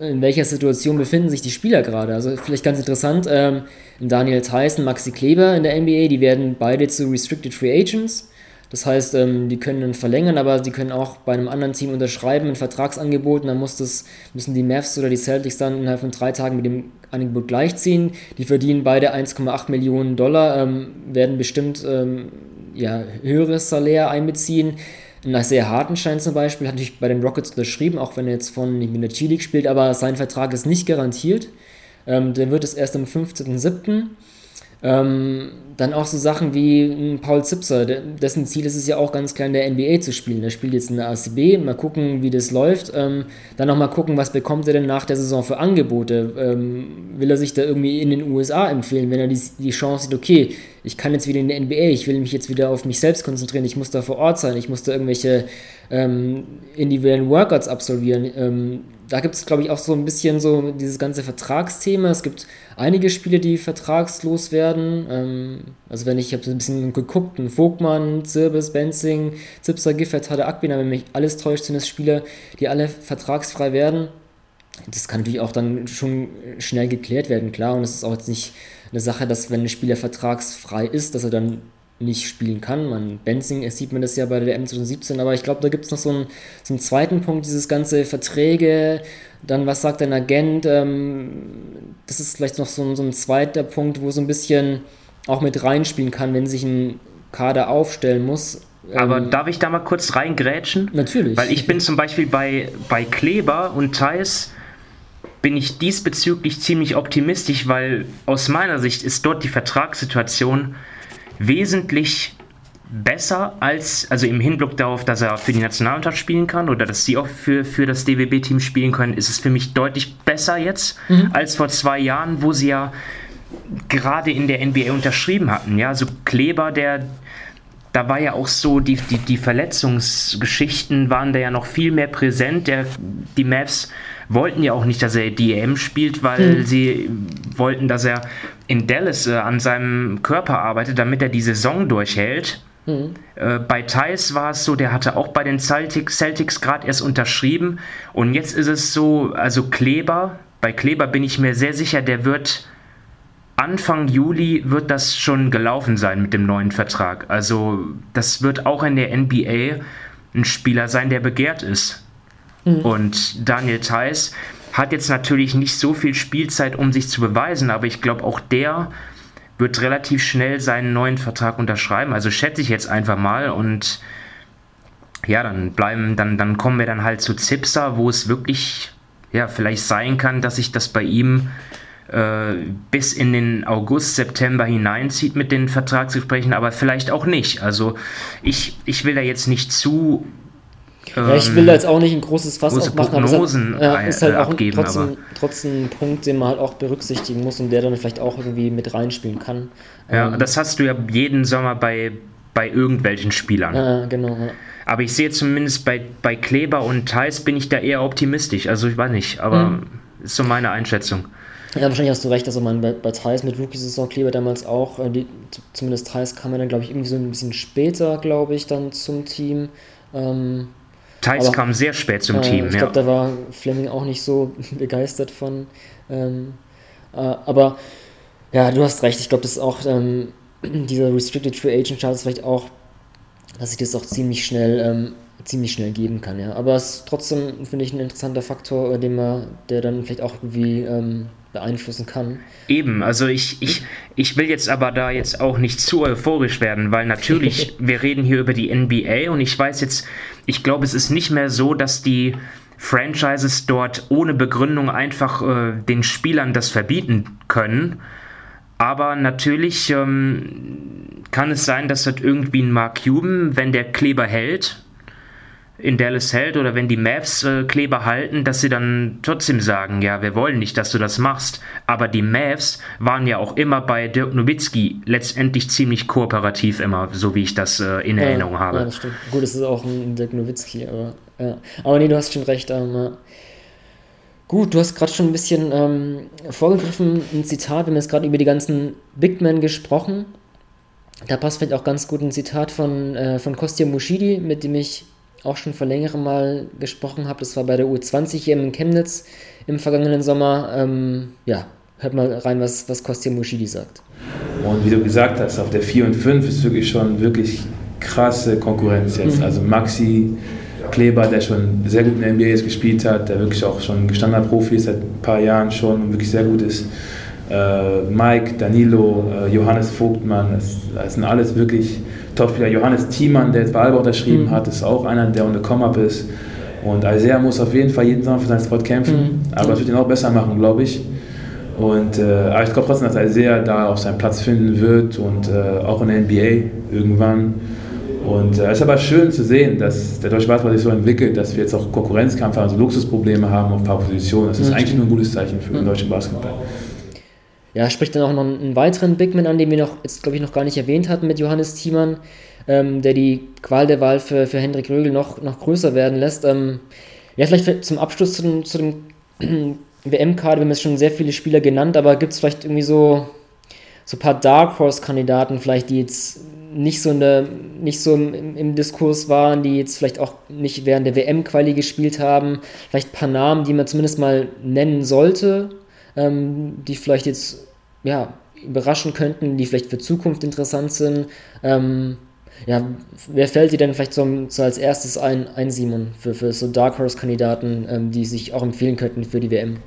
in welcher Situation befinden sich die Spieler gerade? Also vielleicht ganz interessant, ähm, Daniel Tyson, Maxi Kleber in der NBA, die werden beide zu Restricted Free Agents. Das heißt, ähm, die können dann verlängern, aber sie können auch bei einem anderen Team unterschreiben, ein Vertragsangebot, und dann muss das, müssen die Mavs oder die Celtics dann innerhalb von drei Tagen mit dem Angebot gleichziehen. Die verdienen beide 1,8 Millionen Dollar, ähm, werden bestimmt ähm, ja, höheres Salär einbeziehen. Nach sehr Hartenstein zum Beispiel hat natürlich bei den Rockets unterschrieben, auch wenn er jetzt von in der G-League spielt, aber sein Vertrag ist nicht garantiert. Ähm, der wird es erst am 15.07. Ähm, dann auch so Sachen wie Paul Zipser, dessen Ziel ist es ja auch ganz klar in der NBA zu spielen. Der spielt jetzt in der ACB, mal gucken, wie das läuft. Ähm, dann noch mal gucken, was bekommt er denn nach der Saison für Angebote. Ähm, will er sich da irgendwie in den USA empfehlen, wenn er die, die Chance sieht, okay, ich kann jetzt wieder in der NBA, ich will mich jetzt wieder auf mich selbst konzentrieren, ich muss da vor Ort sein, ich muss da irgendwelche ähm, individuellen Workouts absolvieren. Ähm, da gibt es, glaube ich, auch so ein bisschen so dieses ganze Vertragsthema. Es gibt einige Spiele, die vertragslos werden. Ähm, also wenn ich, ich habe so ein bisschen geguckt, ein Vogtmann, Zirbis, Benzing, Zipser, Giffert, Hade Akbina, wenn mich alles täuscht, sind es Spieler, die alle vertragsfrei werden. Das kann natürlich auch dann schon schnell geklärt werden, klar. Und es ist auch jetzt nicht eine Sache, dass wenn ein Spieler vertragsfrei ist, dass er dann nicht spielen kann. Man, Benzing sieht man das ja bei der WM 2017, aber ich glaube, da gibt es noch so einen, so einen zweiten Punkt, dieses ganze Verträge, dann was sagt ein Agent, ähm, das ist vielleicht noch so ein, so ein zweiter Punkt, wo so ein bisschen auch mit reinspielen kann, wenn sich ein Kader aufstellen muss. Aber ähm, darf ich da mal kurz reingrätschen? Natürlich. Weil ich bin zum Beispiel bei, bei Kleber und Thais bin ich diesbezüglich ziemlich optimistisch, weil aus meiner Sicht ist dort die Vertragssituation wesentlich besser als, also im Hinblick darauf, dass er für die Nationalmannschaft spielen kann oder dass sie auch für, für das DWB-Team spielen können, ist es für mich deutlich besser jetzt mhm. als vor zwei Jahren, wo sie ja gerade in der NBA unterschrieben hatten. Ja, so also Kleber, der da war ja auch so, die, die, die Verletzungsgeschichten waren da ja noch viel mehr präsent. Der, die Mavs wollten ja auch nicht, dass er die EM spielt, weil mhm. sie wollten, dass er in Dallas äh, an seinem Körper arbeitet, damit er die Saison durchhält. Mhm. Äh, bei Thais war es so, der hatte auch bei den Celtics, Celtics gerade erst unterschrieben. Und jetzt ist es so, also Kleber, bei Kleber bin ich mir sehr sicher, der wird Anfang Juli wird das schon gelaufen sein mit dem neuen Vertrag. Also das wird auch in der NBA ein Spieler sein, der begehrt ist. Mhm. Und Daniel Theiss hat jetzt natürlich nicht so viel Spielzeit, um sich zu beweisen, aber ich glaube, auch der wird relativ schnell seinen neuen Vertrag unterschreiben. Also schätze ich jetzt einfach mal und ja, dann bleiben, dann, dann kommen wir dann halt zu Zipser, wo es wirklich ja vielleicht sein kann, dass sich das bei ihm bis in den August, September hineinzieht mit den Vertragsgesprächen, aber vielleicht auch nicht. Also ich, ich will da jetzt nicht zu. Ähm, ja, ich will da jetzt auch nicht ein großes Fass aufmachen, aber es ja, ist halt auch abgeben, trotzdem, trotzdem ein Punkt, den man halt auch berücksichtigen muss und der dann vielleicht auch irgendwie mit reinspielen kann. Ja, ähm, das hast du ja jeden Sommer bei, bei irgendwelchen Spielern. Ja, genau. Ja. Aber ich sehe zumindest bei, bei Kleber und Thais bin ich da eher optimistisch. Also ich weiß nicht, aber mhm. ist so meine Einschätzung. Ja, wahrscheinlich hast du recht, also man bei, bei Thais mit Rookie-Saison Kleber damals auch, äh, die, zumindest Thais kam ja dann, glaube ich, irgendwie so ein bisschen später, glaube ich, dann zum Team. Ähm, Thais kam sehr spät zum äh, Team, Ich ja. glaube, da war Fleming auch nicht so begeistert von. Ähm, äh, aber ja, du hast recht, ich glaube, das ist auch ähm, dieser Restricted Free Agent Chart ist vielleicht auch, dass sich das auch ziemlich schnell ähm, ziemlich schnell geben kann, ja. Aber es ist trotzdem, finde ich, ein interessanter Faktor, den man, der dann vielleicht auch irgendwie ähm, beeinflussen kann. Eben, also ich, ich, ich will jetzt aber da jetzt auch nicht zu euphorisch werden, weil natürlich, wir reden hier über die NBA und ich weiß jetzt, ich glaube, es ist nicht mehr so, dass die Franchises dort ohne Begründung einfach äh, den Spielern das verbieten können. Aber natürlich ähm, kann es sein, dass das irgendwie ein Mark Cuban, wenn der Kleber hält, in Dallas hält oder wenn die Mavs äh, Kleber halten, dass sie dann trotzdem sagen, ja, wir wollen nicht, dass du das machst. Aber die Mavs waren ja auch immer bei Dirk Nowitzki letztendlich ziemlich kooperativ immer, so wie ich das äh, in ja, Erinnerung habe. Ja, das stimmt. Gut, es ist auch ein Dirk Nowitzki, aber ja. Aber nee, du hast schon recht. Ähm, Gut, du hast gerade schon ein bisschen ähm, vorgegriffen, ein Zitat, wir haben jetzt gerade über die ganzen Big Men gesprochen. Da passt vielleicht auch ganz gut ein Zitat von, äh, von Kostja Mushidi, mit dem ich auch schon vor längerem mal gesprochen habe. Das war bei der U20 hier in Chemnitz im vergangenen Sommer. Ähm, ja, hört mal rein, was, was Kostja Muschidi sagt. Und wie du gesagt hast, auf der 4 und 5 ist wirklich schon wirklich krasse Konkurrenz jetzt. Mhm. Also Maxi Kleber, der schon sehr gut in der NBA gespielt hat, der wirklich auch schon gestandener Profi ist seit ein paar Jahren schon und wirklich sehr gut ist. Äh, Mike, Danilo, äh, Johannes Vogtmann, das, das sind alles wirklich Topspieler. Johannes Thiemann, der jetzt bei Alba unterschrieben mhm. hat, ist auch einer, der ohne Come-Up ist. Und Isaiah muss auf jeden Fall jeden Sommer für seinen Spot kämpfen, mhm. aber es wird ihn auch besser machen, glaube ich. Und, äh, aber ich glaube trotzdem, dass sehr da auch seinen Platz finden wird und äh, auch in der NBA irgendwann. Und äh, es ist aber schön zu sehen, dass der deutsche Basketball sich so entwickelt, dass wir jetzt auch Konkurrenzkampf, also Luxusprobleme haben auf ein paar Positionen. Das ist mhm. eigentlich nur ein gutes Zeichen für mhm. den deutschen Basketball. Ja, spricht dann auch noch einen weiteren Bigman an, den wir noch, jetzt glaube ich noch gar nicht erwähnt hatten mit Johannes Thiemann, ähm, der die Qual der Wahl für, für Hendrik Rögel noch, noch größer werden lässt. Ähm, ja, vielleicht zum Abschluss zu dem, zu dem WM-Kader, wir haben jetzt schon sehr viele Spieler genannt, aber gibt es vielleicht irgendwie so, so ein paar Dark Horse-Kandidaten, vielleicht, die jetzt nicht so, eine, nicht so im, im, Diskurs waren, die jetzt vielleicht auch nicht während der WM-Quali gespielt haben, vielleicht ein paar Namen, die man zumindest mal nennen sollte, ähm, die vielleicht jetzt ja, überraschen könnten, die vielleicht für Zukunft interessant sind. Ähm, ja, wer fällt dir denn vielleicht so, so, als erstes ein, ein Simon, für, für so Dark Horse-Kandidaten, ähm, die sich auch empfehlen könnten für die WM?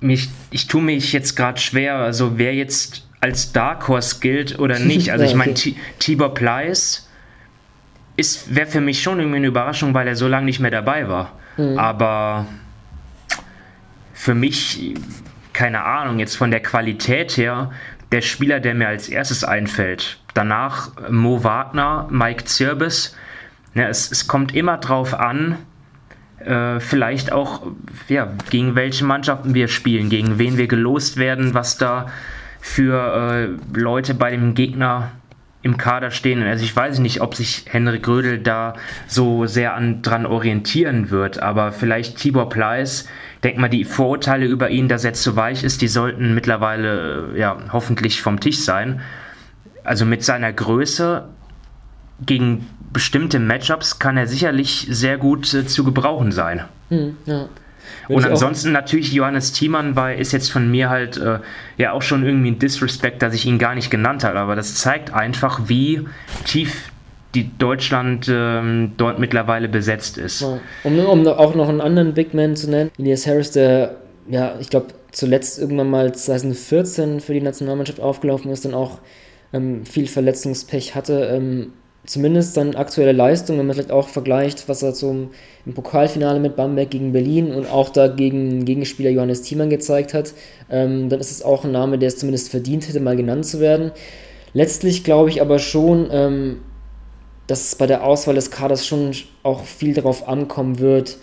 Mich, ich tue mich jetzt gerade schwer, also wer jetzt als Dark Horse gilt oder nicht. Also ich meine, Tibor Pleiss wäre für mich schon irgendwie eine Überraschung, weil er so lange nicht mehr dabei war. Mhm. Aber für mich, keine Ahnung, jetzt von der Qualität her, der Spieler, der mir als erstes einfällt. Danach Mo Wagner, Mike Zirbis. Ja, es, es kommt immer drauf an, äh, vielleicht auch, ja, gegen welche Mannschaften wir spielen, gegen wen wir gelost werden, was da für äh, Leute bei dem Gegner im Kader stehen. Also ich weiß nicht, ob sich Henrik Grödel da so sehr an, dran orientieren wird, aber vielleicht Tibor Pleiss, denk mal, die Vorurteile über ihn, dass er zu weich ist, die sollten mittlerweile ja hoffentlich vom Tisch sein. Also mit seiner Größe gegen bestimmte Matchups kann er sicherlich sehr gut äh, zu gebrauchen sein. Hm, ja. Und ansonsten natürlich Johannes Thiemann bei, ist jetzt von mir halt äh, ja auch schon irgendwie ein Disrespect, dass ich ihn gar nicht genannt habe. Aber das zeigt einfach, wie tief die Deutschland ähm, dort mittlerweile besetzt ist. Um, um, auch noch einen anderen Big Man zu nennen, Elias Harris, der, ja, ich glaube, zuletzt irgendwann mal 2014 für die Nationalmannschaft aufgelaufen ist und auch ähm, viel Verletzungspech hatte. Ähm, zumindest dann aktuelle Leistung, wenn man vielleicht auch vergleicht, was er so im Pokalfinale mit Bamberg gegen Berlin und auch da gegen Gegenspieler Johannes Thiemann gezeigt hat, ähm, dann ist es auch ein Name, der es zumindest verdient hätte, mal genannt zu werden. Letztlich glaube ich aber schon, ähm, dass es bei der Auswahl des Kaders schon auch viel darauf ankommen wird,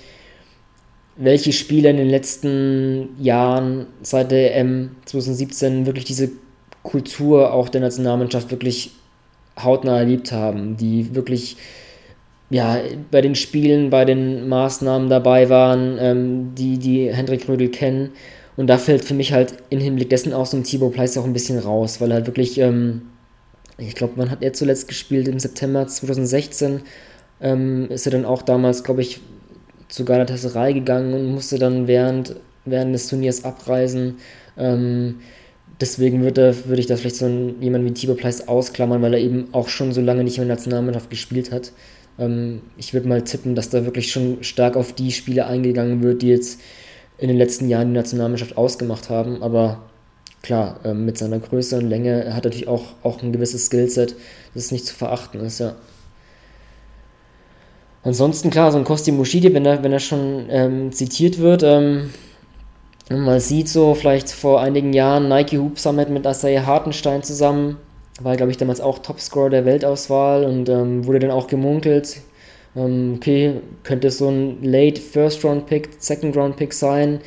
welche Spieler in den letzten Jahren seit der EM 2017 wirklich diese Kultur auch der Nationalmannschaft wirklich hautnah erlebt haben, die wirklich ja, bei den Spielen, bei den Maßnahmen dabei waren, ähm, die, die Hendrik Rödel kennen. Und da fällt für mich halt im Hinblick dessen auch so ein Thibaut Pleiss auch ein bisschen raus, weil er halt wirklich, ähm, ich glaube, wann hat er zuletzt gespielt? Im September 2016 ähm, ist er dann auch damals, glaube ich, zu Galatasaray gegangen und musste dann während, während des Turniers abreisen. Ähm, Deswegen würde, würde ich da vielleicht so einen, jemanden wie Tibor Pleiss ausklammern, weil er eben auch schon so lange nicht in der Nationalmannschaft gespielt hat. Ähm, ich würde mal tippen, dass da wirklich schon stark auf die Spiele eingegangen wird, die jetzt in den letzten Jahren die Nationalmannschaft ausgemacht haben. Aber klar, ähm, mit seiner Größe und Länge er hat natürlich auch, auch ein gewisses Skillset, das nicht zu verachten ist, ja. Ansonsten, klar, so ein Kosti Mushidi, wenn er, wenn er schon ähm, zitiert wird, ähm, man sieht so vielleicht vor einigen Jahren Nike Hoop Summit mit Asai Hartenstein zusammen. War, glaube ich, damals auch Topscorer der Weltauswahl und ähm, wurde dann auch gemunkelt. Ähm, okay, könnte so ein Late First Round Pick, Second Round Pick sein.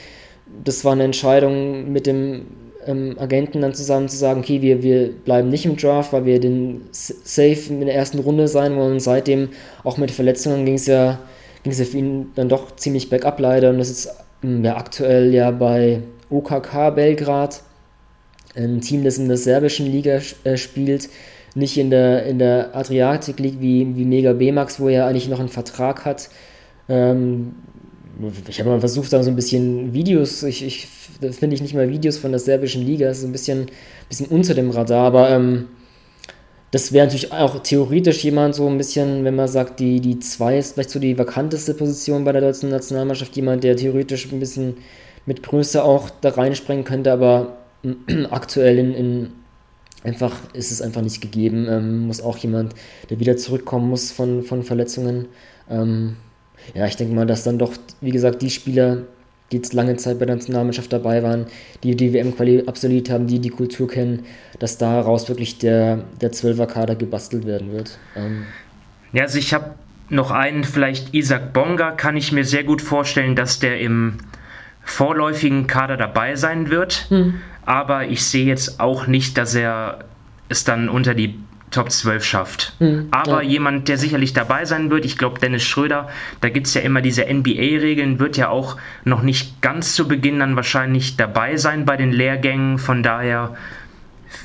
Das war eine Entscheidung mit dem ähm, Agenten dann zusammen zu sagen, okay, wir, wir bleiben nicht im Draft, weil wir den Safe in der ersten Runde sein wollen. Und seitdem, auch mit Verletzungen, ging es ja, ging es ja für ihn dann doch ziemlich bergab leider. Und das ist hm, ja, aktuell ja bei OKK Belgrad, ein Team, das in der serbischen Liga äh, spielt, nicht in der, in der Adriatic League wie, wie Mega B-Max, wo er eigentlich noch einen Vertrag hat. Ähm, ich habe mal versucht, da so ein bisschen Videos, ich, ich finde ich nicht mal Videos von der serbischen Liga, das ist ein bisschen, bisschen unter dem Radar, aber ähm, das wäre natürlich auch theoretisch jemand so ein bisschen, wenn man sagt, die, die ist vielleicht so die vakanteste Position bei der deutschen Nationalmannschaft, jemand, der theoretisch ein bisschen mit Größe auch da reinspringen könnte, aber aktuell in, in einfach ist es einfach nicht gegeben. Ähm, muss auch jemand, der wieder zurückkommen muss von, von Verletzungen. Ähm, ja, ich denke mal, dass dann doch, wie gesagt, die Spieler, die jetzt lange Zeit bei der Nationalmannschaft dabei waren, die die WM-Quali absolviert haben, die die Kultur kennen, dass daraus wirklich der, der 12er-Kader gebastelt werden wird. Ähm ja, also ich habe noch einen, vielleicht Isaac Bonga, kann ich mir sehr gut vorstellen, dass der im vorläufigen Kader dabei sein wird. Hm. Aber ich sehe jetzt auch nicht, dass er es dann unter die Top 12 schafft. Mhm, Aber ja. jemand, der sicherlich dabei sein wird, ich glaube Dennis Schröder, da gibt es ja immer diese NBA-Regeln, wird ja auch noch nicht ganz zu Beginn dann wahrscheinlich dabei sein bei den Lehrgängen. Von daher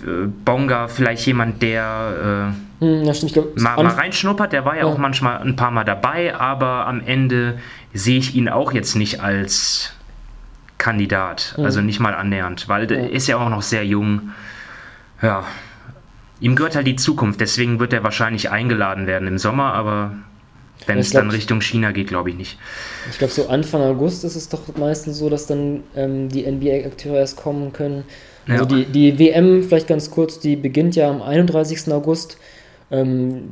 äh, Bonga vielleicht jemand, der äh, hm, ja, stimmt, glaub, mal, mal, reinschnuppert. Der war ja, ja, auch manchmal ein paar Mal dabei, aber am Ende sehe ich ihn auch jetzt nicht als Kandidat. Mhm. Also nicht mal annähernd, weil er ist ja auch noch sehr jung. Ja, ihm gehört halt die Zukunft, deswegen wird er wahrscheinlich eingeladen werden im Sommer, aber wenn es dann Richtung China geht, glaube ich nicht. Ich glaube, so Anfang August ist es doch meistens so, dass dann ähm, die NBA-Akteure erst kommen können. Also ja. die, die WM, vielleicht ganz kurz, die beginnt ja am 31. August. Ähm,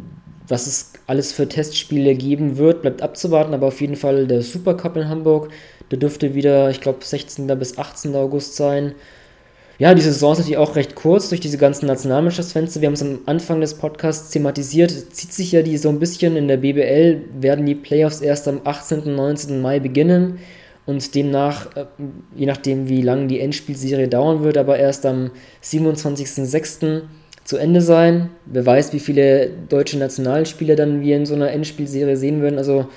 was es alles für Testspiele geben wird, bleibt abzuwarten, aber auf jeden Fall der Supercup in Hamburg, der dürfte wieder, ich glaube, 16. bis 18. August sein ja, die Saison ist natürlich auch recht kurz durch diese ganzen Nationalmannschaftsfenster. Wir haben es am Anfang des Podcasts thematisiert. Zieht sich ja die so ein bisschen in der BBL, werden die Playoffs erst am 18. und 19. Mai beginnen und demnach, äh, je nachdem wie lang die Endspielserie dauern wird, aber erst am 27.06. zu Ende sein. Wer weiß, wie viele deutsche Nationalspieler dann wir in so einer Endspielserie sehen würden. Also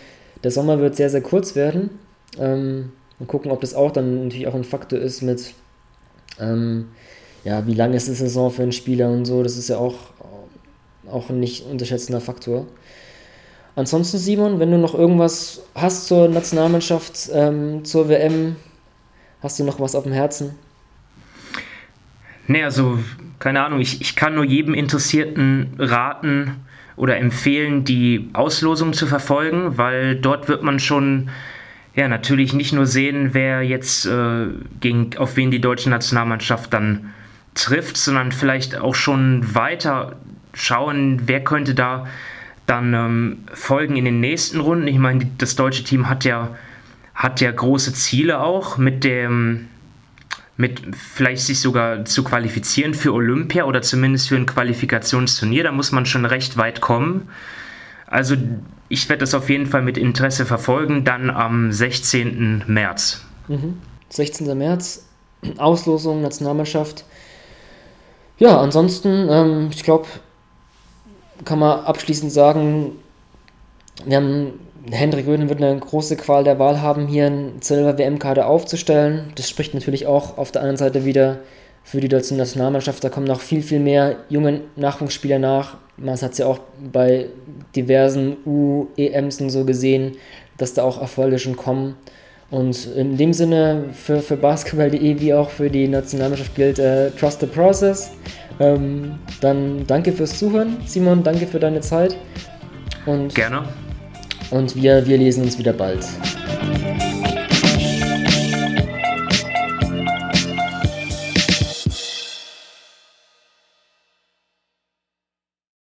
der Sommer wird sehr, sehr kurz werden. Ähm, und gucken, ob das auch dann natürlich auch ein Faktor ist mit ähm, ja, wie lang ist die Saison für einen Spieler und so, das ist ja auch, auch ein nicht unterschätzender Faktor. Ansonsten, Simon, wenn du noch irgendwas hast zur Nationalmannschaft, ähm, zur WM, hast du noch was auf dem Herzen? Nee, also, keine Ahnung, ich, ich kann nur jedem Interessierten raten oder empfehlen, die Auslosung zu verfolgen, weil dort wird man schon ja, natürlich nicht nur sehen, wer jetzt äh, gegen, auf wen die deutsche Nationalmannschaft dann trifft, sondern vielleicht auch schon weiter schauen, wer könnte da dann ähm, folgen in den nächsten Runden. Ich meine, das deutsche Team hat ja, hat ja große Ziele auch mit dem mit vielleicht sich sogar zu qualifizieren für Olympia oder zumindest für ein Qualifikationsturnier. Da muss man schon recht weit kommen. Also ich werde das auf jeden Fall mit Interesse verfolgen, dann am 16. März. Mhm. 16. März, Auslosung, Nationalmannschaft. Ja, ansonsten, ähm, ich glaube, kann man abschließend sagen, wir haben, Hendrik Röden wird eine große Qual der Wahl haben, hier einen Silber-WM-Kader aufzustellen. Das spricht natürlich auch auf der anderen Seite wieder für die deutsche Nationalmannschaft. Da kommen noch viel, viel mehr junge Nachwuchsspieler nach. Man hat es ja auch bei diversen U-EMs und so gesehen, dass da auch Erfolge schon kommen. Und in dem Sinne für, für Basketball.de wie auch für die Nationalmannschaft gilt äh, Trust the Process. Ähm, dann danke fürs Zuhören, Simon, danke für deine Zeit. Und, Gerne. Und wir, wir lesen uns wieder bald.